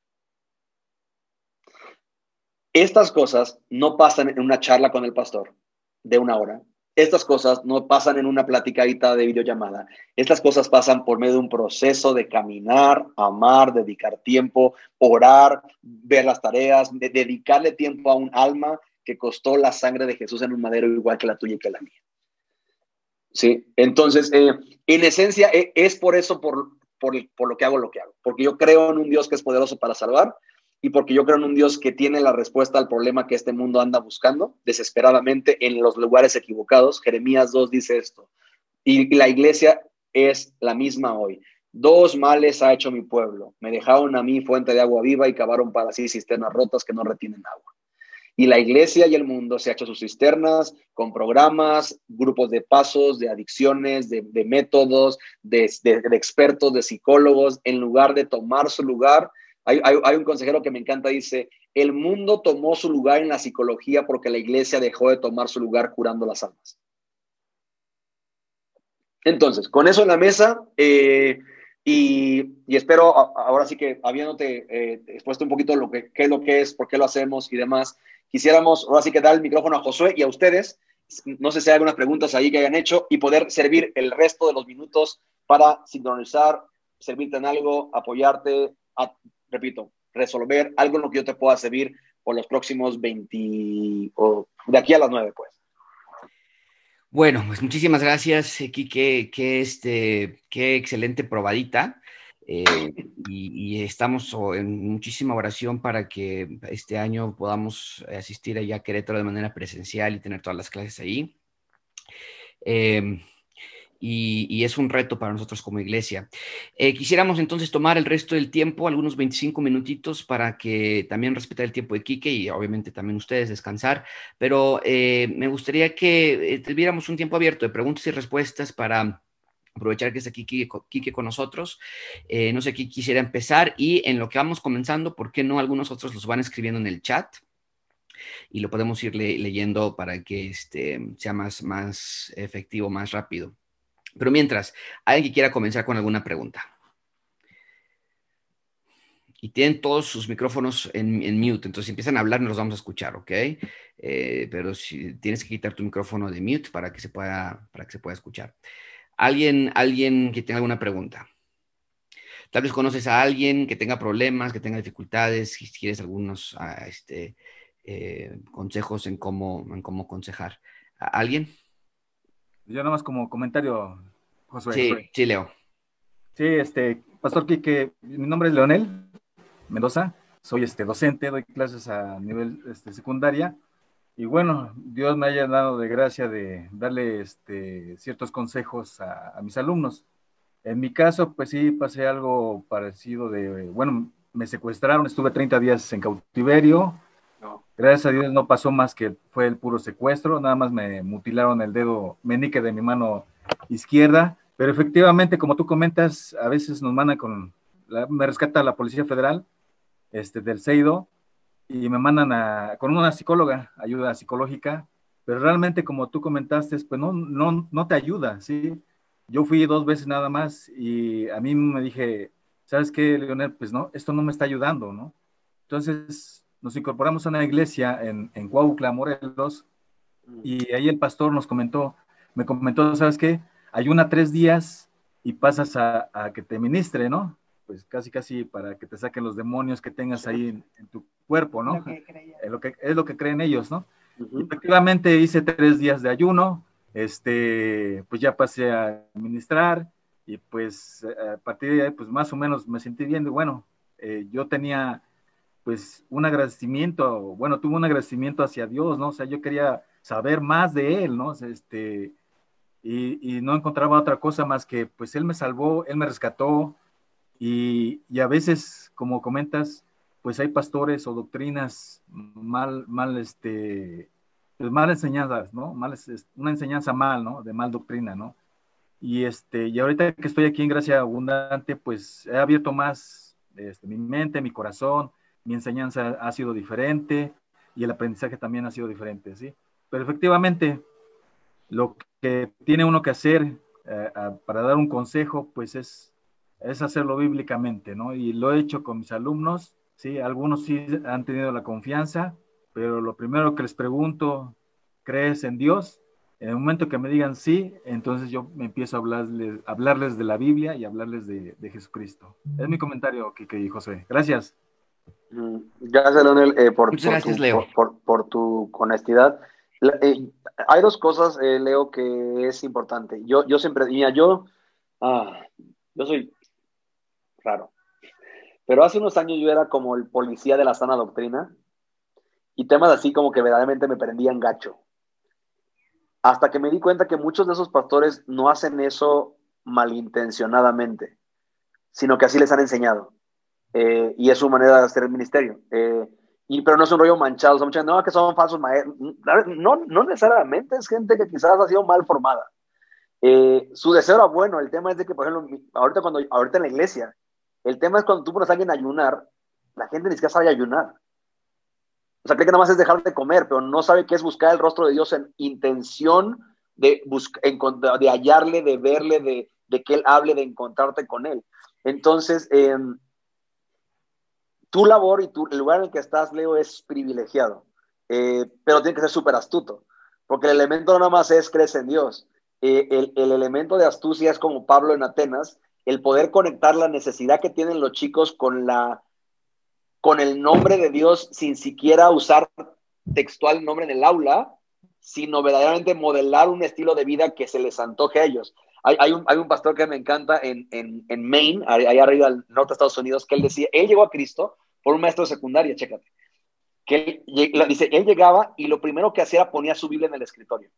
Estas cosas no pasan en una charla con el pastor de una hora, estas cosas no pasan en una platicadita de videollamada. Estas cosas pasan por medio de un proceso de caminar, amar, dedicar tiempo, orar, ver las tareas, de dedicarle tiempo a un alma que costó la sangre de Jesús en un madero igual que la tuya y que la mía. Sí, entonces, eh, en esencia, eh, es por eso, por, por, por lo que hago lo que hago, porque yo creo en un Dios que es poderoso para salvar y porque yo creo en un Dios que tiene la respuesta al problema que este mundo anda buscando desesperadamente en los lugares equivocados. Jeremías 2 dice esto. Y la iglesia es la misma hoy. Dos males ha hecho mi pueblo. Me dejaron a mí fuente de agua viva y cavaron para sí cisternas rotas que no retienen agua. Y la iglesia y el mundo se ha hecho sus cisternas con programas, grupos de pasos, de adicciones, de, métodos, de, de expertos, de psicólogos, en lugar de tomar su lugar hay, un consejero que me encanta, dice, el mundo tomó su lugar en la psicología porque la iglesia dejó de tomar su lugar curando las almas. Entonces, con eso en la mesa, eh, y espero ahora sí que habiéndote eh, expuesto un poquito lo que, qué es lo que es, por qué lo hacemos y demás, quisiéramos ahora sí que dar el micrófono a Josué y a ustedes. No sé si hay algunas preguntas ahí que hayan hecho y poder servir el resto de los minutos para sincronizar, servirte en algo, apoyarte, repito, resolver algo en lo que yo te pueda servir por los próximos 20 o de aquí a las 9, pues. Bueno, pues muchísimas gracias, Kike, qué, este, qué excelente probadita. Eh, y, estamos en muchísima oración para que este año podamos asistir allá a Querétaro de manera presencial y tener todas las clases ahí. Eh, y, es un reto para nosotros como iglesia. Eh, quisiéramos entonces tomar el resto del tiempo, algunos 25 minutitos, para que también respetar el tiempo de Quique y obviamente también ustedes descansar, pero eh, me gustaría que eh, tuviéramos un tiempo abierto de preguntas y respuestas para aprovechar que está aquí Quique, con nosotros. no sé quién quisiera empezar y en lo que vamos comenzando, ¿por qué no algunos otros los van escribiendo en el chat? Y lo podemos ir leyendo para que este, sea más, más efectivo, más rápido. Pero mientras, alguien que quiera comenzar con alguna pregunta. Y tienen todos sus micrófonos en, mute, entonces si empiezan a hablar no los vamos a escuchar, ¿ok? Eh, pero si tienes que quitar tu micrófono de mute para que se pueda, para que se pueda escuchar. ¿Alguien, alguien que tenga alguna pregunta? Tal vez conoces a alguien que tenga problemas, que tenga dificultades, si quieres algunos ah, este, eh, consejos en cómo, en cómo aconsejar. ¿Alguien? Yo nada más como comentario, Josué. Sí, sí, Leo. Sí, este, Pastor Quique, mi nombre es Leonel Mendoza, soy este docente, doy clases a nivel este, secundaria y bueno, Dios me haya dado de gracia de darle este, ciertos consejos a, mis alumnos. En mi caso, pues sí, pasé algo parecido de, bueno, me secuestraron, estuve 30 días en cautiverio, Gracias a Dios no pasó más que fue el puro secuestro, nada más me mutilaron el dedo menique de mi mano izquierda, pero efectivamente, como tú comentas, a veces nos mandan con, me rescata la Policía Federal este, del Seido y me mandan a, con una psicóloga, ayuda psicológica, pero realmente como tú comentaste, pues no, no, no te ayuda, ¿sí? Yo fui dos veces nada más y a mí me dije, ¿sabes qué, Leonel? Pues no, esto no me está ayudando, ¿no? Entonces, nos incorporamos a una iglesia en, en Cuautla, Morelos, mm. y ahí el pastor nos comentó, me comentó, ¿sabes qué? Ayuna tres días y pasas a, que te ministre, ¿no? Pues casi, casi para que te saquen los demonios que tengas ahí en, tu cuerpo, ¿no? es, lo que, es lo que creen ellos, ¿no? Efectivamente hice tres días de ayuno, este, pues ya pasé a ministrar y pues a partir de ahí, pues más o menos me sentí bien y bueno, eh, yo tenía pues un agradecimiento, bueno, tuvo un agradecimiento hacia Dios, ¿no? O sea, yo quería saber más de Él, ¿no? Este, y, no encontraba otra cosa más que, pues Él me salvó, Él me rescató, y, a veces, como comentas, pues hay pastores o doctrinas mal, mal, este, pues mal enseñadas, ¿no? Mal, una enseñanza mal, ¿no? De mal doctrina, ¿no? Y, este, y ahorita que estoy aquí en Gracia Abundante, pues he abierto más este, mi mente, mi corazón, mi enseñanza ha sido diferente y el aprendizaje también ha sido diferente, ¿sí? Pero efectivamente, lo que tiene uno que hacer eh, para dar un consejo, pues es, es hacerlo bíblicamente, ¿no? Y lo he hecho con mis alumnos, ¿sí? Algunos sí han tenido la confianza, pero lo primero que les pregunto, ¿crees en Dios? En el momento que me digan sí, entonces yo me empiezo a hablarles, hablarles de la Biblia y hablarles de, de Jesucristo. Es mi comentario, Kike y José. Gracias. Mm, gracias, Leonel, eh, por, por, tu, honestidad. Eh, hay dos cosas, eh, Leo, que es importante. Yo, yo siempre, mira, yo, ah, yo soy raro, pero hace unos años yo era como el policía de la sana doctrina y temas así como que verdaderamente me prendían gacho. Hasta que me di cuenta que muchos de esos pastores no hacen eso malintencionadamente, sino que así les han enseñado. Eh, y es su manera de hacer el ministerio. Eh, y, pero no es un rollo manchado, son muchas, no, que son falsos maestros. No, no necesariamente es gente que quizás ha sido mal formada. Eh, su deseo era bueno, el tema es de que, por ejemplo, ahorita, cuando, ahorita en la iglesia, el tema es cuando tú pones a alguien a ayunar, la gente ni siquiera sabe ayunar. O sea, cree que nada más es dejar de comer, pero no sabe qué es buscar el rostro de Dios en intención de, de hallarle, de verle, de, de que Él hable, de encontrarte con Él. Entonces, em, tu labor y tu, el lugar en el que estás, Leo, es privilegiado, eh, pero tiene que ser súper astuto, porque el elemento nada más es crees en Dios. Eh, el, el, elemento de astucia es como Pablo en Atenas, el poder conectar la necesidad que tienen los chicos con la con el nombre de Dios sin siquiera usar textual nombre en el aula, sino verdaderamente modelar un estilo de vida que se les antoje a ellos. Hay, un, hay un, pastor que me encanta en, en, en Maine, allá arriba del norte de Estados Unidos, que él decía, él llegó a Cristo por un maestro de secundaria, chécate. Que él, dice, él llegaba y lo primero que hacía era ponía su Biblia en el escritorio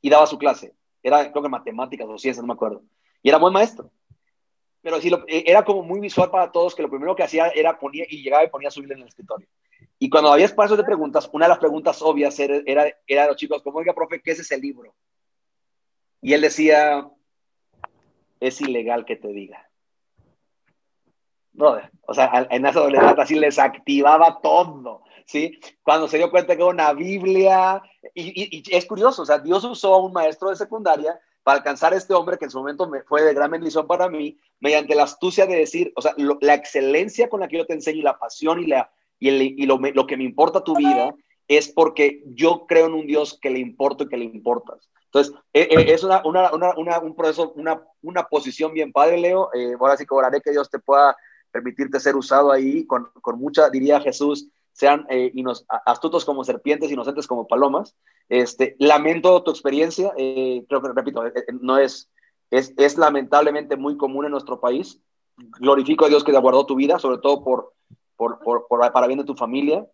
y daba su clase. Era, creo que matemáticas o ciencias, no me acuerdo. Y era buen maestro. Pero sí, lo, e, era como muy visual para todos que lo primero que hacía era ponía y llegaba y ponía su Biblia en el escritorio. Y cuando había espacios de preguntas, una de las preguntas obvias era, era, era de los chicos, como, oiga, profe, ¿qué es ese libro? Y él decía, es ilegal que te diga. Brother, o sea, en esa adolescencia así les activaba todo, ¿sí? Cuando se dio cuenta que una Biblia, y, es curioso, o sea, Dios usó a un maestro de secundaria para alcanzar a este hombre que en su momento me, fue de gran bendición para mí, mediante la astucia de decir, o sea, la excelencia con la que yo te enseño y la pasión y, la, y, el, y lo, lo, que me importa tu vida es porque yo creo en un Dios que le importa y que le importas. Entonces, eh, eh, es una, una, una, un proceso, una, una posición bien padre, Leo. Eh, ahora sí cobraré que Dios te pueda permitirte ser usado ahí con, con mucha, diría Jesús, sean eh, astutos como serpientes, inocentes como palomas. Este, lamento tu experiencia, eh, creo que, repito, eh, no es, es, es, lamentablemente muy común en nuestro país. Glorifico a Dios que te guardó tu vida, sobre todo por, por, por, por, para bien de tu familia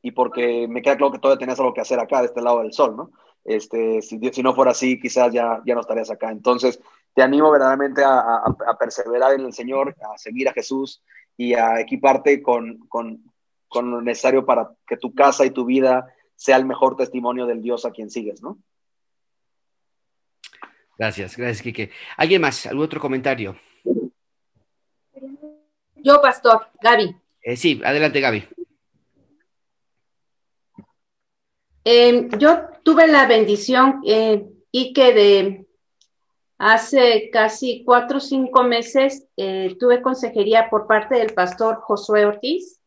y porque me queda claro que todavía tenías algo que hacer acá, de este lado del sol, ¿no? Este, si, si no fuera así, quizás ya, ya no estarías acá. Entonces, te animo verdaderamente a, a, a perseverar en el Señor, a seguir a Jesús y a equiparte con, con, con lo necesario para que tu casa y tu vida sea el mejor testimonio del Dios a quien sigues, ¿no? Gracias, gracias, Quique. ¿Alguien más? ¿Algún otro comentario? Yo, pastor, Gaby. Eh, sí, adelante, Gaby. Eh, yo tuve la bendición, eh, y que de hace casi cuatro o cinco meses eh, tuve consejería por parte del pastor Josué Ortiz.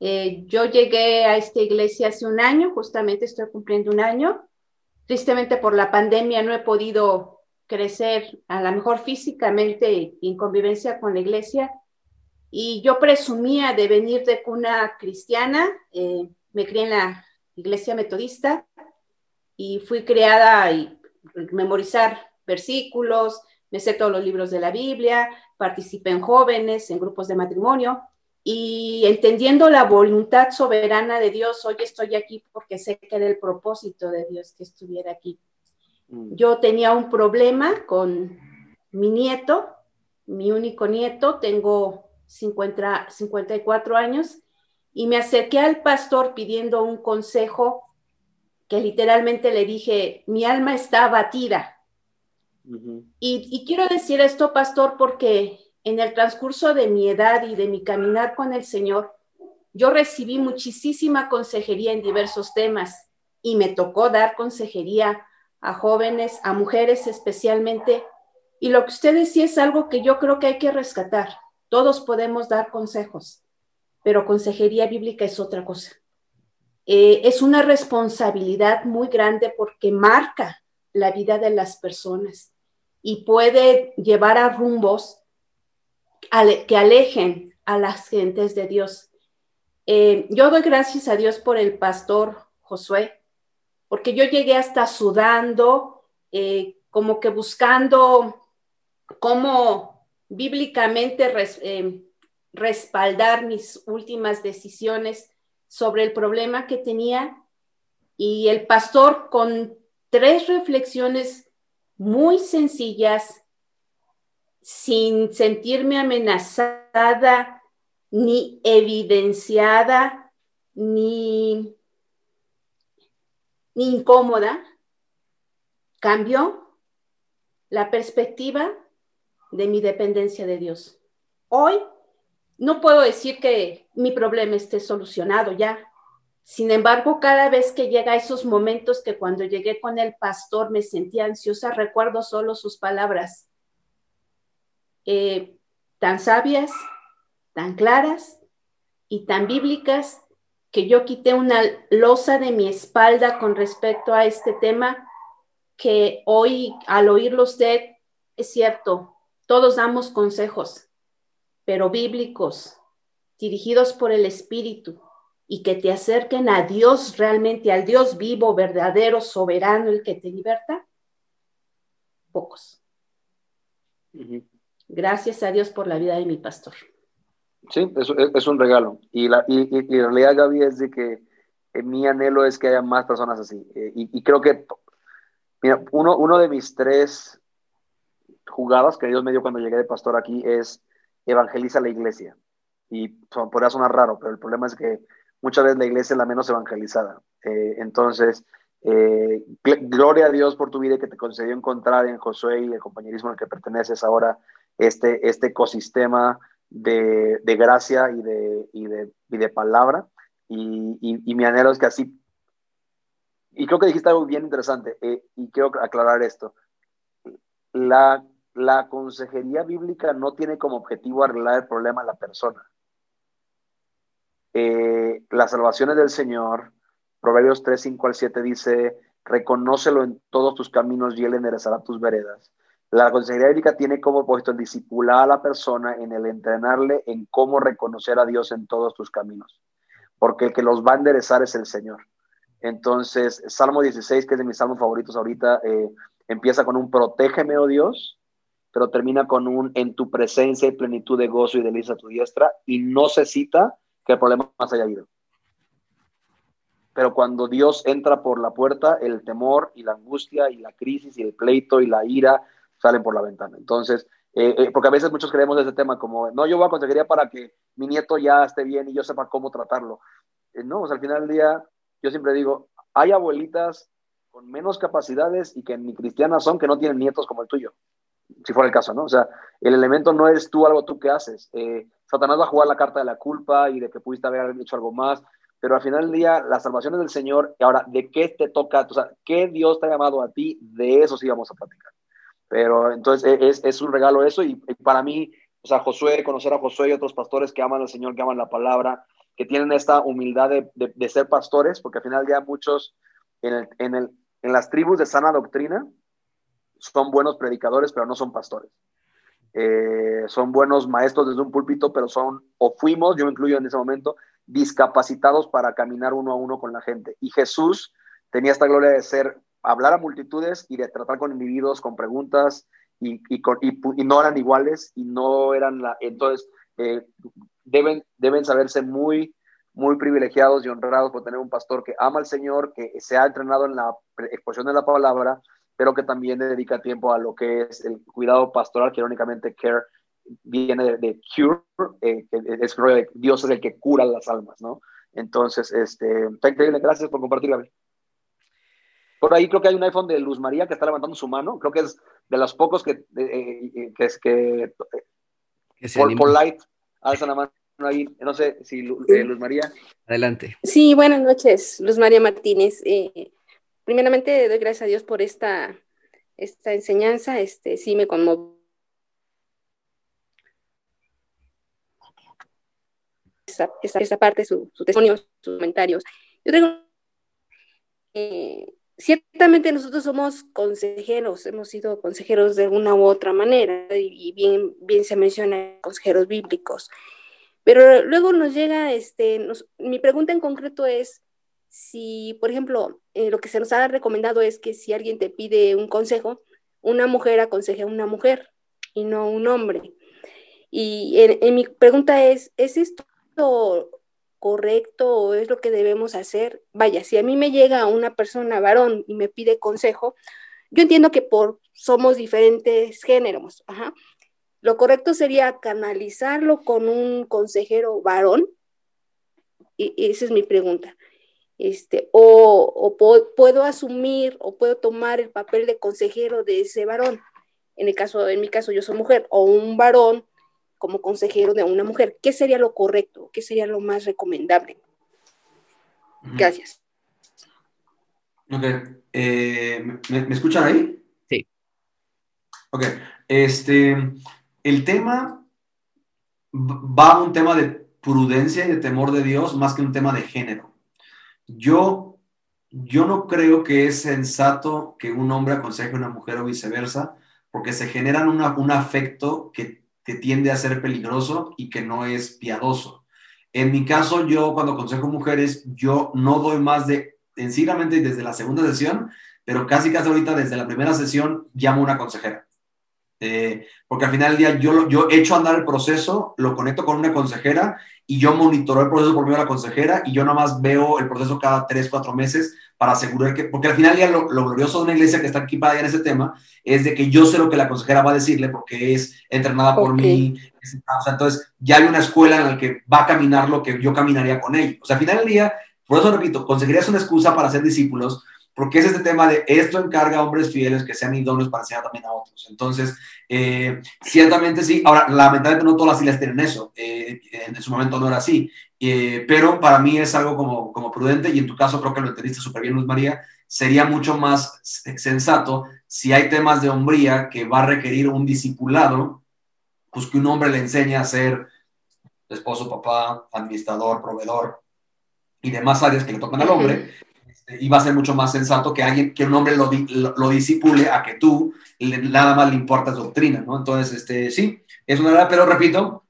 Eh, yo llegué a esta iglesia hace un año, justamente estoy cumpliendo un año. Tristemente por la pandemia no he podido crecer a lo mejor físicamente en convivencia con la iglesia. Y yo presumía de venir de cuna cristiana, eh, me crié en la iglesia metodista y fui creada y memorizar versículos, me sé todos los libros de la Biblia, participé en jóvenes, en grupos de matrimonio y entendiendo la voluntad soberana de Dios, hoy estoy aquí porque sé que era el propósito de Dios que estuviera aquí. Mm. Yo tenía un problema con mi nieto, mi único nieto, tengo 50, 54 años, y me acerqué al pastor pidiendo un consejo que literalmente le dije, mi alma está abatida. y, y quiero decir esto, pastor, porque en el transcurso de mi edad y de mi caminar con el Señor, yo recibí muchísima consejería en diversos temas y me tocó dar consejería a jóvenes, a mujeres especialmente. Y lo que usted decía es algo que yo creo que hay que rescatar. Todos podemos dar consejos, pero consejería bíblica es otra cosa. Eh, es una responsabilidad muy grande porque marca la vida de las personas y puede llevar a rumbos que alejen a las gentes de Dios. Eh, yo doy gracias a Dios por el pastor Josué, porque yo llegué hasta sudando, eh, como que buscando cómo bíblicamente respaldar mis últimas decisiones sobre el problema que tenía. Y el pastor con tres reflexiones muy sencillas sin sentirme amenazada, ni evidenciada, ni, incómoda, cambió la perspectiva de mi dependencia de Dios. Hoy no puedo decir que mi problema esté solucionado ya. Sin embargo, cada vez que llega esos momentos que cuando llegué con el pastor me sentía ansiosa, recuerdo solo sus palabras eh, tan sabias, tan claras y tan bíblicas que yo quité una losa de mi espalda con respecto a este tema que hoy al oírlo usted, es cierto, todos damos consejos, pero bíblicos, dirigidos por el Espíritu y que te acerquen a Dios realmente, al Dios vivo, verdadero, soberano, el que te liberta, pocos. Gracias a Dios por la vida de mi pastor. Sí, es, es un regalo. Y la, y, y, la realidad, Gaby, es de que eh, mi anhelo es que haya más personas así. Eh, y, y, creo que, mira, uno, uno de mis tres jugadas que Dios me dio cuando llegué de pastor aquí es evangeliza la iglesia. Y podría sonar raro, pero el problema es que muchas veces la iglesia es la menos evangelizada. Eh, entonces, eh, gloria a Dios por tu vida que te concedió encontrar en Josué y el compañerismo al que perteneces ahora este, este ecosistema de, de gracia y de, y de, y de palabra. Y, y, mi anhelo es que así, y creo que dijiste algo bien interesante, eh, y quiero aclarar esto. La, la consejería bíblica no tiene como objetivo arreglar el problema a la persona. Eh, las salvaciones del Señor, Proverbios 3, 5 al 7 dice, reconócelo en todos tus caminos y él enderezará tus veredas. La consejería bíblica tiene como propósito el discipular a la persona en el entrenarle en cómo reconocer a Dios en todos tus caminos, porque el que los va a enderezar es el Señor. Entonces, Salmo 16, que es de mis salmos favoritos ahorita, eh, empieza con un protégeme, oh Dios, pero termina con un en tu presencia y plenitud de gozo y delicia a tu diestra, y no se cita que el problema más haya ido. Pero cuando Dios entra por la puerta, el temor y la angustia y la crisis y el pleito y la ira salen por la ventana. Entonces, eh, eh, porque a veces muchos creemos ese tema como, no, yo voy a conseguiría para que mi nieto ya esté bien y yo sepa cómo tratarlo. Eh, no, al final del día, yo siempre digo, hay abuelitas con menos capacidades y que ni cristianas son que no tienen nietos como el tuyo, si fuera el caso, ¿no? O sea, el elemento no eres tú algo tú que haces. Eh, Satanás va a jugar la carta de la culpa y de que pudiste haber hecho algo más, pero al final del día, las salvaciones del Señor, y ahora, ¿de qué te toca? O sea, ¿qué Dios te ha llamado a ti? De eso sí vamos a platicar. Pero entonces e, es, es un regalo eso y, y, para mí, o sea, Josué, conocer a Josué y otros pastores que aman al Señor, que aman la palabra, que tienen esta humildad de, de, de ser pastores, porque al final del día muchos en, el, en, el, en las tribus de sana doctrina son buenos predicadores, pero no son pastores. Eh, son buenos maestros desde un púlpito, pero son, o fuimos, yo me incluyo en ese momento, discapacitados para caminar uno a uno con la gente. Y Jesús tenía esta gloria de ser hablar a multitudes y de tratar con individuos con preguntas y, y, con, y, no eran iguales y no eran. Entonces, eh, deben, deben saberse muy, muy privilegiados y honrados por tener un pastor que ama al Señor, que se ha entrenado en la exposición de la palabra, pero que también dedica tiempo a lo que es el cuidado pastoral, que irónicamente care viene de, de cure, eh, es que Dios es el que cura las almas, ¿no? Entonces, este, está increíble, gracias por compartirla. Por ahí creo que hay un iPhone de Luz María que está levantando su mano. Creo que es de los pocos que, eh, que es que, que por, por, light alza la mano ahí. No sé si eh, Luz María. Adelante. Sí, buenas noches, Luz María Martínez. Eh, primeramente doy gracias a Dios por esta, esta enseñanza. Este, sí me conmovió. Esa, esa, parte, su, su testimonio, sus comentarios. Yo tengo eh, ciertamente nosotros somos consejeros, hemos sido consejeros de una u otra manera, y bien, bien se menciona consejeros bíblicos. Pero luego nos llega, este, mi pregunta en concreto es si, por ejemplo, eh, lo que se nos ha recomendado es que si alguien te pide un consejo, una mujer aconseje a una mujer y no un hombre. Y en, en mi pregunta es, ¿es esto correcto o es lo que debemos hacer. Vaya, si a mí me llega una persona varón y me pide consejo, yo entiendo que por somos diferentes géneros. Lo correcto sería canalizarlo con un consejero varón. Y esa es mi pregunta. Este, o, o puedo asumir o puedo tomar el papel de consejero de ese varón. En el caso, en mi caso, yo soy mujer, o un varón como consejero de una mujer. ¿Qué sería lo correcto? ¿Qué sería lo más recomendable? Gracias. Ok. Eh, ¿me, ¿me, escuchan ahí? Sí. Ok. Este, el tema va a un tema de prudencia y de temor de Dios más que un tema de género. Yo, yo no creo que es sensato que un hombre aconseje a una mujer o viceversa, porque se generan un afecto que, que tiende a ser peligroso y que no es piadoso. En mi caso, yo cuando aconsejo mujeres, yo no doy más de, sencillamente desde la segunda sesión, pero casi casi ahorita desde la primera sesión llamo a una consejera. Eh, porque al final del día yo, yo echo a andar el proceso, lo conecto con una consejera y yo monitoro el proceso por medio de la consejera y yo nada más veo el proceso cada tres, cuatro meses para asegurar que, porque al final del día lo, glorioso de una iglesia que está equipada en ese tema es de que yo sé lo que la consejera va a decirle porque es entrenada por mí. entonces ya hay una escuela en la que va a caminar lo que yo caminaría con ella. O sea, al final del día, por eso repito, consejería es una excusa para ser discípulos, porque es este tema de esto encarga a hombres fieles que sean idóneos para enseñar también a otros. Entonces, eh, ciertamente sí. Ahora, lamentablemente no todas las islas tienen eso. Eh, en su momento no era así. Eh, pero para mí es algo como, como prudente y en tu caso creo que lo entendiste súper bien, Luz María. Sería mucho más sensato si hay temas de hombría que va a requerir un discipulado, pues que un hombre le enseñe a ser esposo, papá, administrador, proveedor y demás áreas que le tocan al hombre va a ser mucho más sensato que alguien, que un hombre lo, lo, disipule a que tú nada más le importas doctrina, ¿no? Entonces, este, sí, es una verdad, pero repito,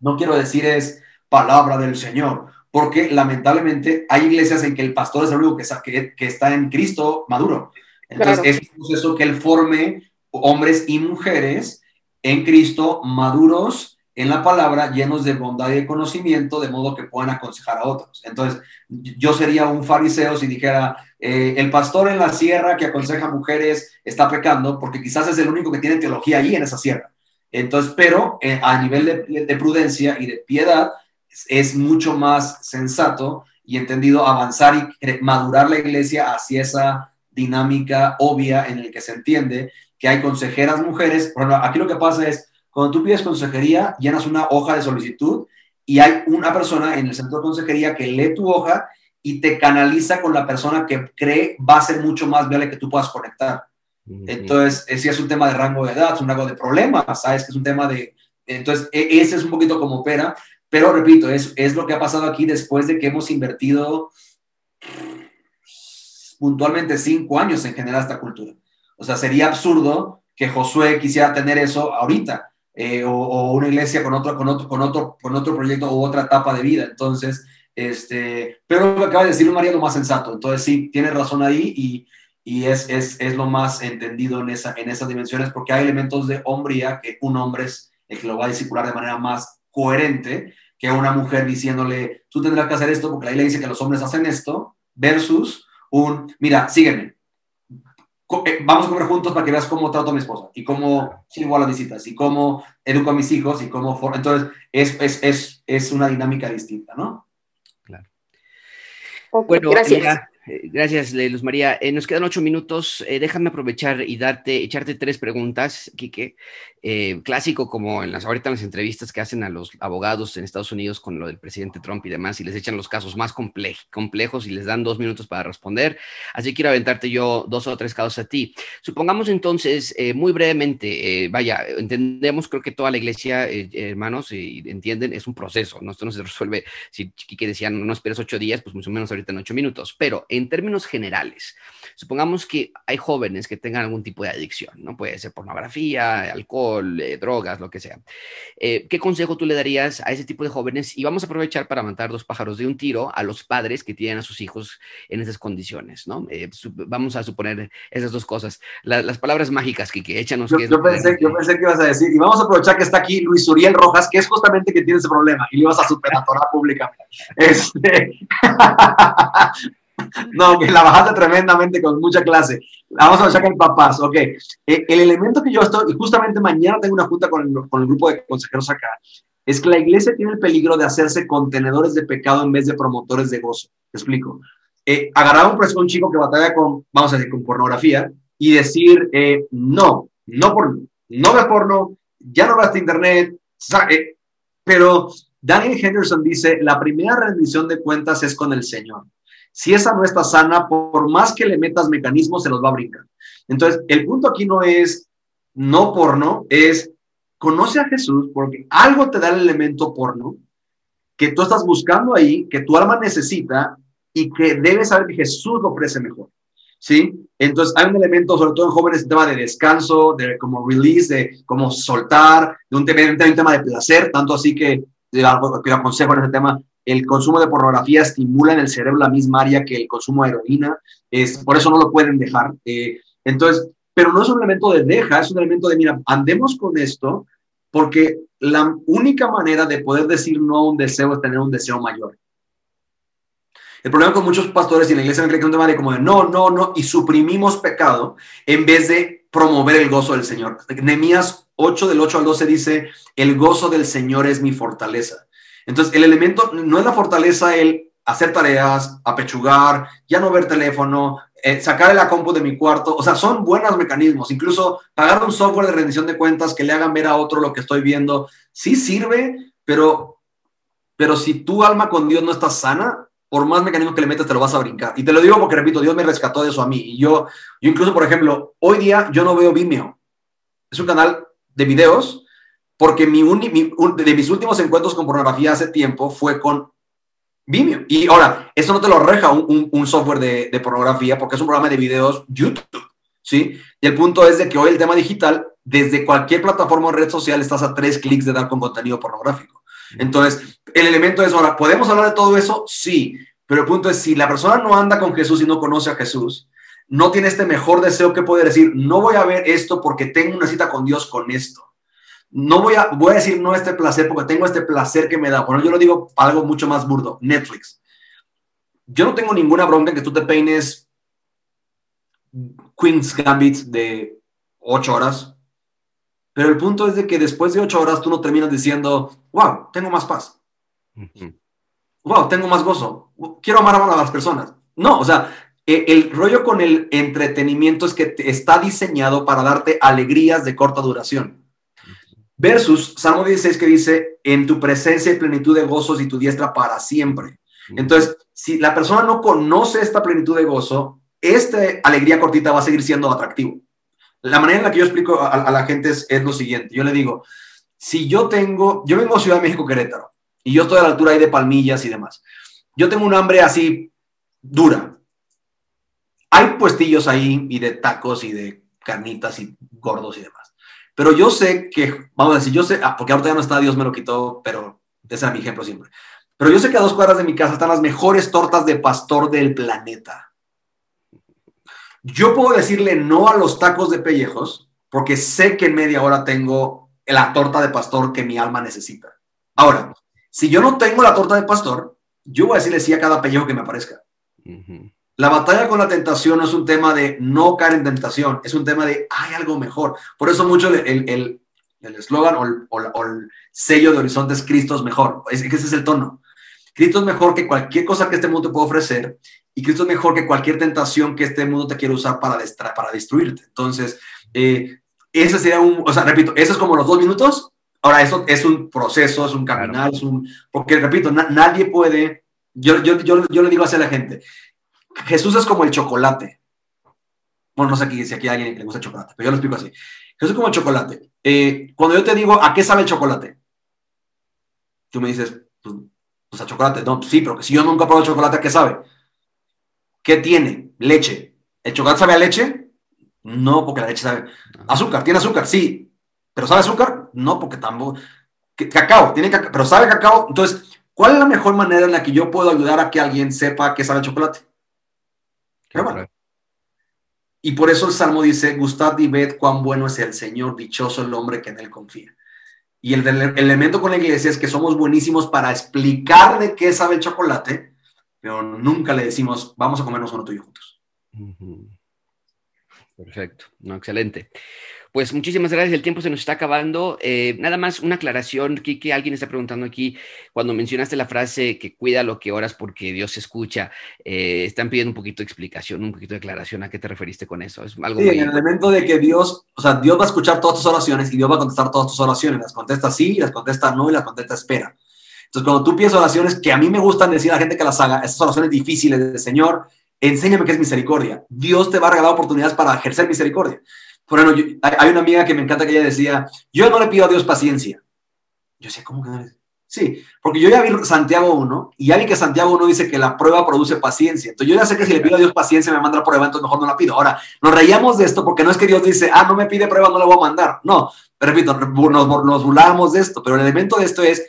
no quiero decir es palabra del Señor, porque lamentablemente hay iglesias en que el pastor es el único que, que, está en Cristo maduro. Entonces, es un proceso que él forme hombres y mujeres en Cristo maduros en la palabra, llenos de bondad y de conocimiento, de modo que puedan aconsejar a otros. Entonces, yo sería un fariseo si dijera, eh, el pastor en la sierra que aconseja mujeres está pecando, porque quizás es el único que tiene teología allí en esa sierra. Entonces, pero eh, a nivel de, prudencia y de piedad, es mucho más sensato y entendido avanzar y madurar la iglesia hacia esa dinámica obvia en el que se entiende que hay consejeras mujeres. Bueno, aquí lo que pasa es, cuando tú pides consejería, llenas una hoja de solicitud y hay una persona en el centro de consejería que lee tu hoja y te canaliza con la persona que cree va a ser mucho más viable que tú puedas conectar. Entonces, si es un tema de rango de edad, es un rango de problemas, ¿sabes? Que es un tema de... Entonces, e, ese es un poquito como opera, pero repito, es, es lo que ha pasado aquí después de que hemos invertido puntualmente cinco años en generar esta cultura. O sea, sería absurdo que Josué quisiera tener eso ahorita. Eh, o, una iglesia con otro, con, otro, con, otro, con otro proyecto u otra etapa de vida. Entonces, este, pero lo que acaba de decir María es más sensato. Entonces, sí, tiene razón ahí y, y es, es, es, lo más entendido en, esa, en esas dimensiones porque hay elementos de hombría que un hombre es el que lo va a discipular de manera más coherente que una mujer diciéndole, tú tendrás que hacer esto porque la ley dice que los hombres hacen esto, versus un, mira, sígueme, vamos a comer juntos para que veas cómo trato a mi esposa y cómo sigo a las visitas y cómo educo a mis hijos y cómo... Entonces, es, es, es, es una dinámica distinta, ¿no? Claro. bueno, gracias. Eh, gracias, Luz María. Eh, nos quedan ocho minutos. Eh, déjame aprovechar y darte, echarte tres preguntas, Quique. Clásico como en las, ahorita las entrevistas que hacen a los abogados en Estados Unidos con lo del presidente Trump y demás, y les echan los casos más complejos y les dan dos minutos para responder. Así quiero aventarte yo dos o tres casos a ti. Supongamos entonces, muy brevemente, vaya, entendemos, creo que toda la iglesia, hermanos, entienden, es un proceso, ¿no? Esto no se resuelve, si Quique decía, no, no esperes ocho días, pues mucho menos ahorita en ocho minutos, pero en términos generales, supongamos que hay jóvenes que tengan algún tipo de adicción, ¿no? Puede ser pornografía, alcohol, eh, drogas, lo que sea. Eh, ¿Qué consejo tú le darías a ese tipo de jóvenes? Y vamos a aprovechar para matar dos pájaros de un tiro a los padres que tienen a sus hijos en esas condiciones, ¿no? Eh, vamos a suponer esas dos cosas. las palabras mágicas, que échanos. Yo, yo, pensé, yo pensé que ibas a decir, y vamos a aprovechar que está aquí Luis Uriel Rojas, que es justamente que tiene ese problema, y le ibas a superatorar públicamente. Este... No, que la bajaste tremendamente con mucha clase. Vamos a sacar papás, ok. Eh, el elemento que yo estoy, justamente mañana tengo una junta con el, el grupo de consejeros acá, es que la iglesia tiene el peligro de hacerse contenedores de pecado en vez de promotores de gozo. Te explico. Eh, agarrar un, un chico que batalla con, vamos a decir, con pornografía y decir, eh, no, no por no ve porno, ya no veas internet, eh, pero Daniel Henderson dice, la primera rendición de cuentas es con el Señor. Si esa no está sana, por más que le metas mecanismos, se los va a brincar. Entonces, el punto aquí no es no porno, es conoce a Jesús porque algo te da el elemento porno que tú estás buscando ahí, que tu alma necesita y que debes saber que Jesús lo ofrece mejor. ¿Sí? Entonces hay un elemento, sobre todo en jóvenes, un tema de descanso, de como release, de como soltar, de un tema, un tema de placer, tanto así que, que aconsejo en ese tema, el consumo de pornografía estimula en el cerebro la misma área que el consumo de heroína, es, por eso no lo pueden dejar. Eh, entonces, pero no es un elemento de deja, es un elemento de, mira, andemos con esto, porque la única manera de poder decir no a un deseo es tener un deseo mayor. El problema con muchos pastores y la iglesia creen que de como de no, no, no, y suprimimos pecado en vez de promover el gozo del Señor. Nehemías 8 del 8 al 12 dice, el gozo del Señor es mi fortaleza. Entonces, el elemento no es la fortaleza el hacer tareas, apechugar, ya no ver teléfono, eh, sacar la compu de mi cuarto, o sea, son buenos mecanismos, incluso pagar un software de rendición de cuentas que le hagan ver a otro lo que estoy viendo, sí sirve, pero, pero si tu alma con Dios no está sana, por más mecanismos que le metas te lo vas a brincar. Y te lo digo porque, repito, Dios me rescató de eso a mí. Y yo, yo incluso, por ejemplo, hoy día yo no veo Vimeo. Es un canal de videos porque mi, de mis últimos encuentros con pornografía hace tiempo fue con Vimeo. Y ahora, eso no te lo reja un, software de, pornografía porque es un programa de videos YouTube, ¿sí? Y el punto es de que hoy el tema digital, desde cualquier plataforma o red social, estás a tres clics de dar con contenido pornográfico. Entonces, el elemento es, ahora, ¿podemos hablar de todo eso? Sí, pero el punto es, si la persona no anda con Jesús y no conoce a Jesús, no tiene este mejor deseo que poder decir, no voy a ver esto porque tengo una cita con Dios con esto no voy a, voy a decir no este placer porque tengo este placer que me da. Bueno, yo lo digo algo mucho más burdo, Netflix. Yo no tengo ninguna bronca en que tú te peines Queen's Gambit de ocho horas, pero el punto es de que después de ocho horas tú no terminas diciendo, wow, tengo más paz. Wow, tengo más gozo. Quiero amar a las personas. No, o sea, e, el rollo con el entretenimiento es que está diseñado para darte alegrías de corta duración. Versus Salmo 16 que dice, en tu presencia y plenitud de gozos y tu diestra para siempre. Entonces, si la persona no conoce esta plenitud de gozo, esta alegría cortita va a seguir siendo atractivo. La manera en la que yo explico a, la gente es, lo siguiente. Yo le digo, si yo tengo, yo vengo a Ciudad de México, Querétaro, y yo estoy a la altura ahí de palmillas y demás. Yo tengo un hambre así dura. Hay puestillos ahí y de tacos y de carnitas y gordos y demás. Pero yo sé que, vamos a decir, yo sé, ah, porque ahorita ya no está, Dios me lo quitó, pero ese era mi ejemplo siempre. Pero yo sé que a dos cuadras de mi casa están las mejores tortas de pastor del planeta. Yo puedo decirle no a los tacos de pellejos porque sé que en media hora tengo la torta de pastor que mi alma necesita. Ahora, si yo no tengo la torta de pastor, yo voy a decirle sí a cada pellejo que me aparezca. La batalla con la tentación no es un tema de no caer en tentación, es un tema de hay algo mejor. Por eso mucho el eslogan el, o, el, sello de Horizonte es Cristo es mejor. Es, ese es el tono. Cristo es mejor que cualquier cosa que este mundo te pueda ofrecer y Cristo es mejor que cualquier tentación que este mundo te quiera usar para, para destruirte. Entonces, eh, ese sería un, o sea, repito, eso es como los dos minutos. Ahora, eso es un proceso, es un caminar, es un, porque repito, nadie puede, yo, yo, yo, yo le digo así a la gente, Jesús es como el chocolate. Bueno, no sé aquí, si aquí hay alguien le gusta chocolate, pero yo lo explico así. Jesús es como el chocolate. Eh, cuando yo te digo, ¿a qué sabe el chocolate? Tú me dices, pues, pues a chocolate. No, sí, pero si yo nunca probado chocolate, ¿a qué sabe? ¿Qué tiene? Leche. ¿El chocolate sabe a leche? No, porque la leche sabe. Azúcar, tiene azúcar, sí. ¿Pero sabe azúcar? No, porque tampoco. Cacao, tiene cacao, pero sabe cacao. Entonces, ¿cuál es la mejor manera en la que yo puedo ayudar a que alguien sepa qué sabe el chocolate? Y por eso el Salmo dice, gustad y ved cuán bueno es el Señor, dichoso el hombre que en él confía. Y el, elemento con la iglesia es que somos buenísimos para explicar de qué sabe el chocolate, pero nunca le decimos, vamos a comernos uno tuyo juntos. Perfecto, no, excelente. Pues muchísimas gracias, el tiempo se nos está acabando. Eh, nada más una aclaración, que alguien está preguntando aquí, cuando mencionaste la frase que cuida lo que oras porque Dios escucha, eh, están pidiendo un poquito de explicación, un poquito de aclaración, ¿a qué te referiste con eso? Es algo sí, en el elemento de que Dios, o sea, Dios va a escuchar todas tus oraciones y Dios va a contestar todas tus oraciones, las contesta sí, las contesta no y las contesta espera. Entonces, cuando tú pides oraciones que a mí me gustan decir a la gente que las haga, esas oraciones difíciles de Señor, enséñame qué es misericordia. Dios te va a regalar oportunidades para ejercer misericordia. Por ejemplo, hay una amiga que me encanta que ella decía, yo no le pido a Dios paciencia. Yo decía, ¿cómo que no Sí, porque yo ya vi Santiago 1 y ya que Santiago 1 dice que la prueba produce paciencia. Entonces yo ya sé que si le pido a Dios paciencia me manda la prueba, entonces mejor no la pido. Ahora, nos reíamos de esto porque no es que Dios dice, ah, no me pide prueba, no la voy a mandar. No, repito, nos, nos burlábamos de esto, pero el elemento de esto es,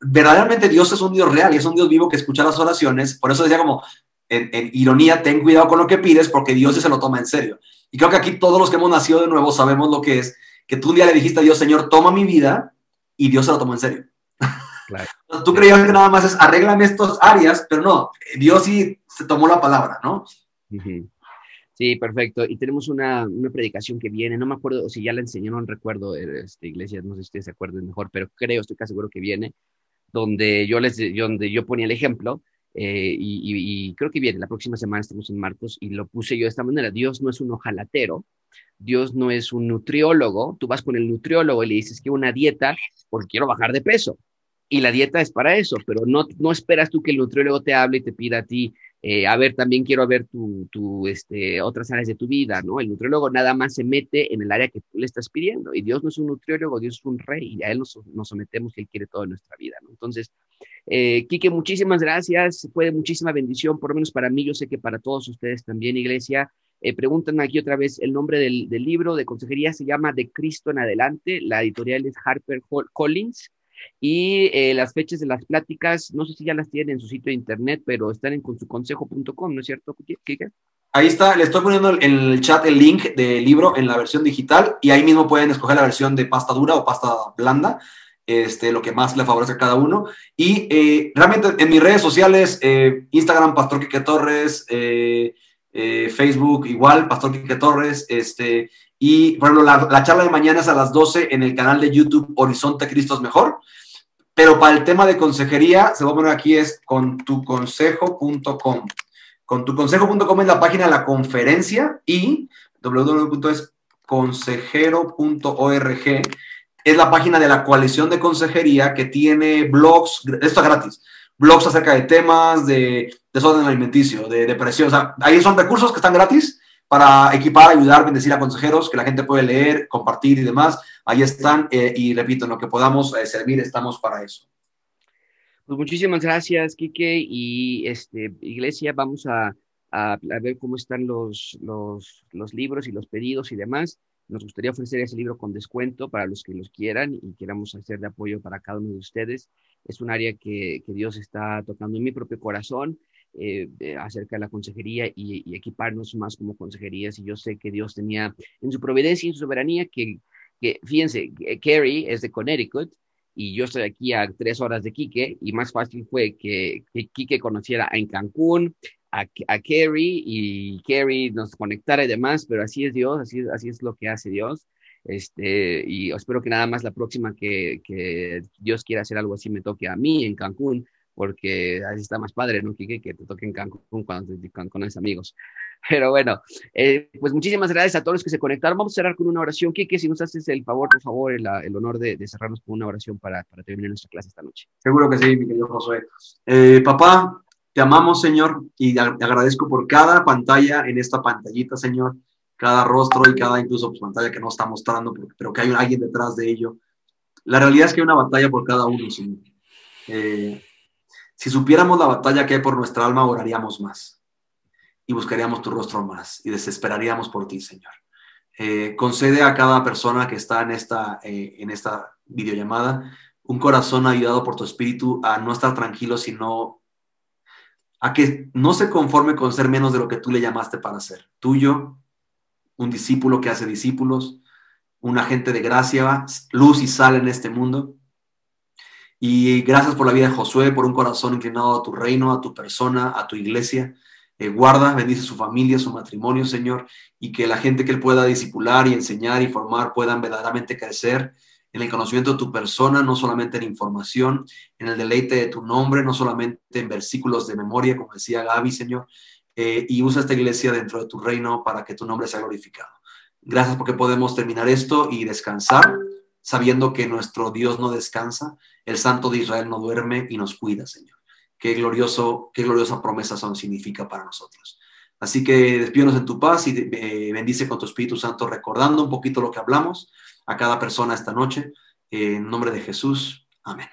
verdaderamente Dios es un Dios real y es un Dios vivo que escucha las oraciones. Por eso decía como, en, en ironía, ten cuidado con lo que pides porque Dios se lo toma en serio. Y creo que aquí todos los que hemos nacido de nuevo sabemos lo que es, que tú un día le dijiste a Dios, Señor, toma mi vida, y Dios se lo tomó en serio. Tú creías que nada más es arréglame estas áreas, pero no, Dios sí se tomó la palabra, ¿no? Sí, perfecto. Y tenemos una, una, predicación que viene, no me acuerdo si ya la enseñé, no recuerdo, esta iglesia, no sé si ustedes se acuerdan mejor, pero creo, estoy casi seguro que viene, donde yo, les, donde yo ponía el ejemplo, eh, y, creo que viene, la próxima semana estamos en Marcos, y lo puse yo de esta manera, Dios no es un ojalatero, Dios no es un nutriólogo, tú vas con el nutriólogo y le dices que una dieta porque quiero bajar de peso y la dieta es para eso, pero no, no esperas tú que el nutriólogo te hable y te pida a ti, eh, a ver, también quiero ver tu, tu, este, otras áreas de tu vida, ¿no? El nutriólogo nada más se mete en el área que tú le estás pidiendo y Dios no es un nutriólogo, Dios es un rey y a Él nos, nos sometemos y Él quiere todo en nuestra vida, ¿no? Entonces, eh, Quique, muchísimas gracias, fue muchísima bendición, por lo menos para mí, yo sé que para todos ustedes también, iglesia. Eh, preguntan aquí otra vez el nombre del, del libro de consejería, se llama De Cristo en Adelante, la editorial es Harper Collins. Y eh, las fechas de las pláticas, no sé si ya las tienen en su sitio de internet, pero están en consuconsejo.com, ¿no es cierto, Kike? Ahí está, le estoy poniendo en el chat el link del libro en la versión digital y ahí mismo pueden escoger la versión de pasta dura o pasta blanda, este, lo que más le favorece a cada uno. Y eh, realmente en mis redes sociales, eh, Instagram, Pastor Quique Torres, Facebook igual, Pastor Quique Torres, este, y, por ejemplo, la, charla de mañana es a las 12 en el canal de YouTube Horizonte Cristo es Mejor. Pero para el tema de consejería, se va a poner aquí es con tuconsejo.com. Con tuconsejo.com es la página de la conferencia y www.consejero.org es la página de la coalición de consejería que tiene blogs, esto es gratis, blogs acerca de temas de desorden alimenticio, de depresión. O sea, ahí son recursos que están gratis para equipar, ayudar, bendecir a consejeros que la gente puede leer, compartir y demás. Ahí están. Eh, y repito, en lo que podamos eh, servir, estamos para eso. Pues muchísimas gracias, Quique. Y este, Iglesia, vamos a, ver cómo están los, libros y los pedidos y demás. Nos gustaría ofrecer ese libro con descuento para los que los quieran y queramos hacer de apoyo para cada uno de ustedes. Es un área que Dios está tocando en mi propio corazón eh, acerca de la consejería y, equiparnos más como consejerías. Y yo sé que Dios tenía en su providencia y en su soberanía que, que fíjense, Kerry es de Connecticut y yo estoy aquí a tres horas de Quique y más fácil fue que, que Quique conociera en Cancún a, Kerry y Kerry nos conectara y demás, pero así es Dios, así, así es lo que hace Dios. Este, y espero que nada más la próxima que, que Dios quiera hacer algo así me toque a mí en Cancún, porque así está más padre, ¿no, Kike? Que te toquen Cancún cuando con, con amigos. Pero bueno, eh, pues muchísimas gracias a todos los que se conectaron. Vamos a cerrar con una oración. Kike, si nos haces el favor, por favor, el, el honor de, de, cerrarnos con una oración para, para, terminar nuestra clase esta noche. Seguro que sí, mi querido Josué. Eh, papá, te amamos, Señor, y te agradezco por cada pantalla en esta pantallita, Señor, cada rostro y cada incluso pues, pantalla que no está mostrando, pero que hay alguien detrás de ello. La realidad es que hay una batalla por cada uno, Señor. Eh, si supiéramos la batalla que hay por nuestra alma, oraríamos más y buscaríamos tu rostro más y desesperaríamos por ti, Señor. Eh, concede a cada persona que está en esta, eh, en esta videollamada un corazón ayudado por tu espíritu a no estar tranquilo, sino a que no se conforme con ser menos de lo que tú le llamaste para ser. Tuyo, un discípulo que hace discípulos, un agente de gracia, luz y sal en este mundo y gracias por la vida de Josué, por un corazón inclinado a tu reino, a tu persona, a tu iglesia. Eh, guarda, bendice su familia, su matrimonio, Señor, y que la gente que él pueda discipular y enseñar y formar puedan verdaderamente crecer en el conocimiento de tu persona, no solamente en información, en el deleite de tu nombre, no solamente en versículos de memoria, como decía Gaby, Señor, eh, y usa esta iglesia dentro de tu reino para que tu nombre sea glorificado. Gracias porque podemos terminar esto y descansar sabiendo que nuestro Dios no descansa, el Santo de Israel no duerme y nos cuida, Señor. Qué glorioso, qué gloriosa promesa son significa para nosotros. Así que despídanos en tu paz y bendice con tu Espíritu Santo, recordando un poquito lo que hablamos a cada persona esta noche. en nombre de Jesús. Amén.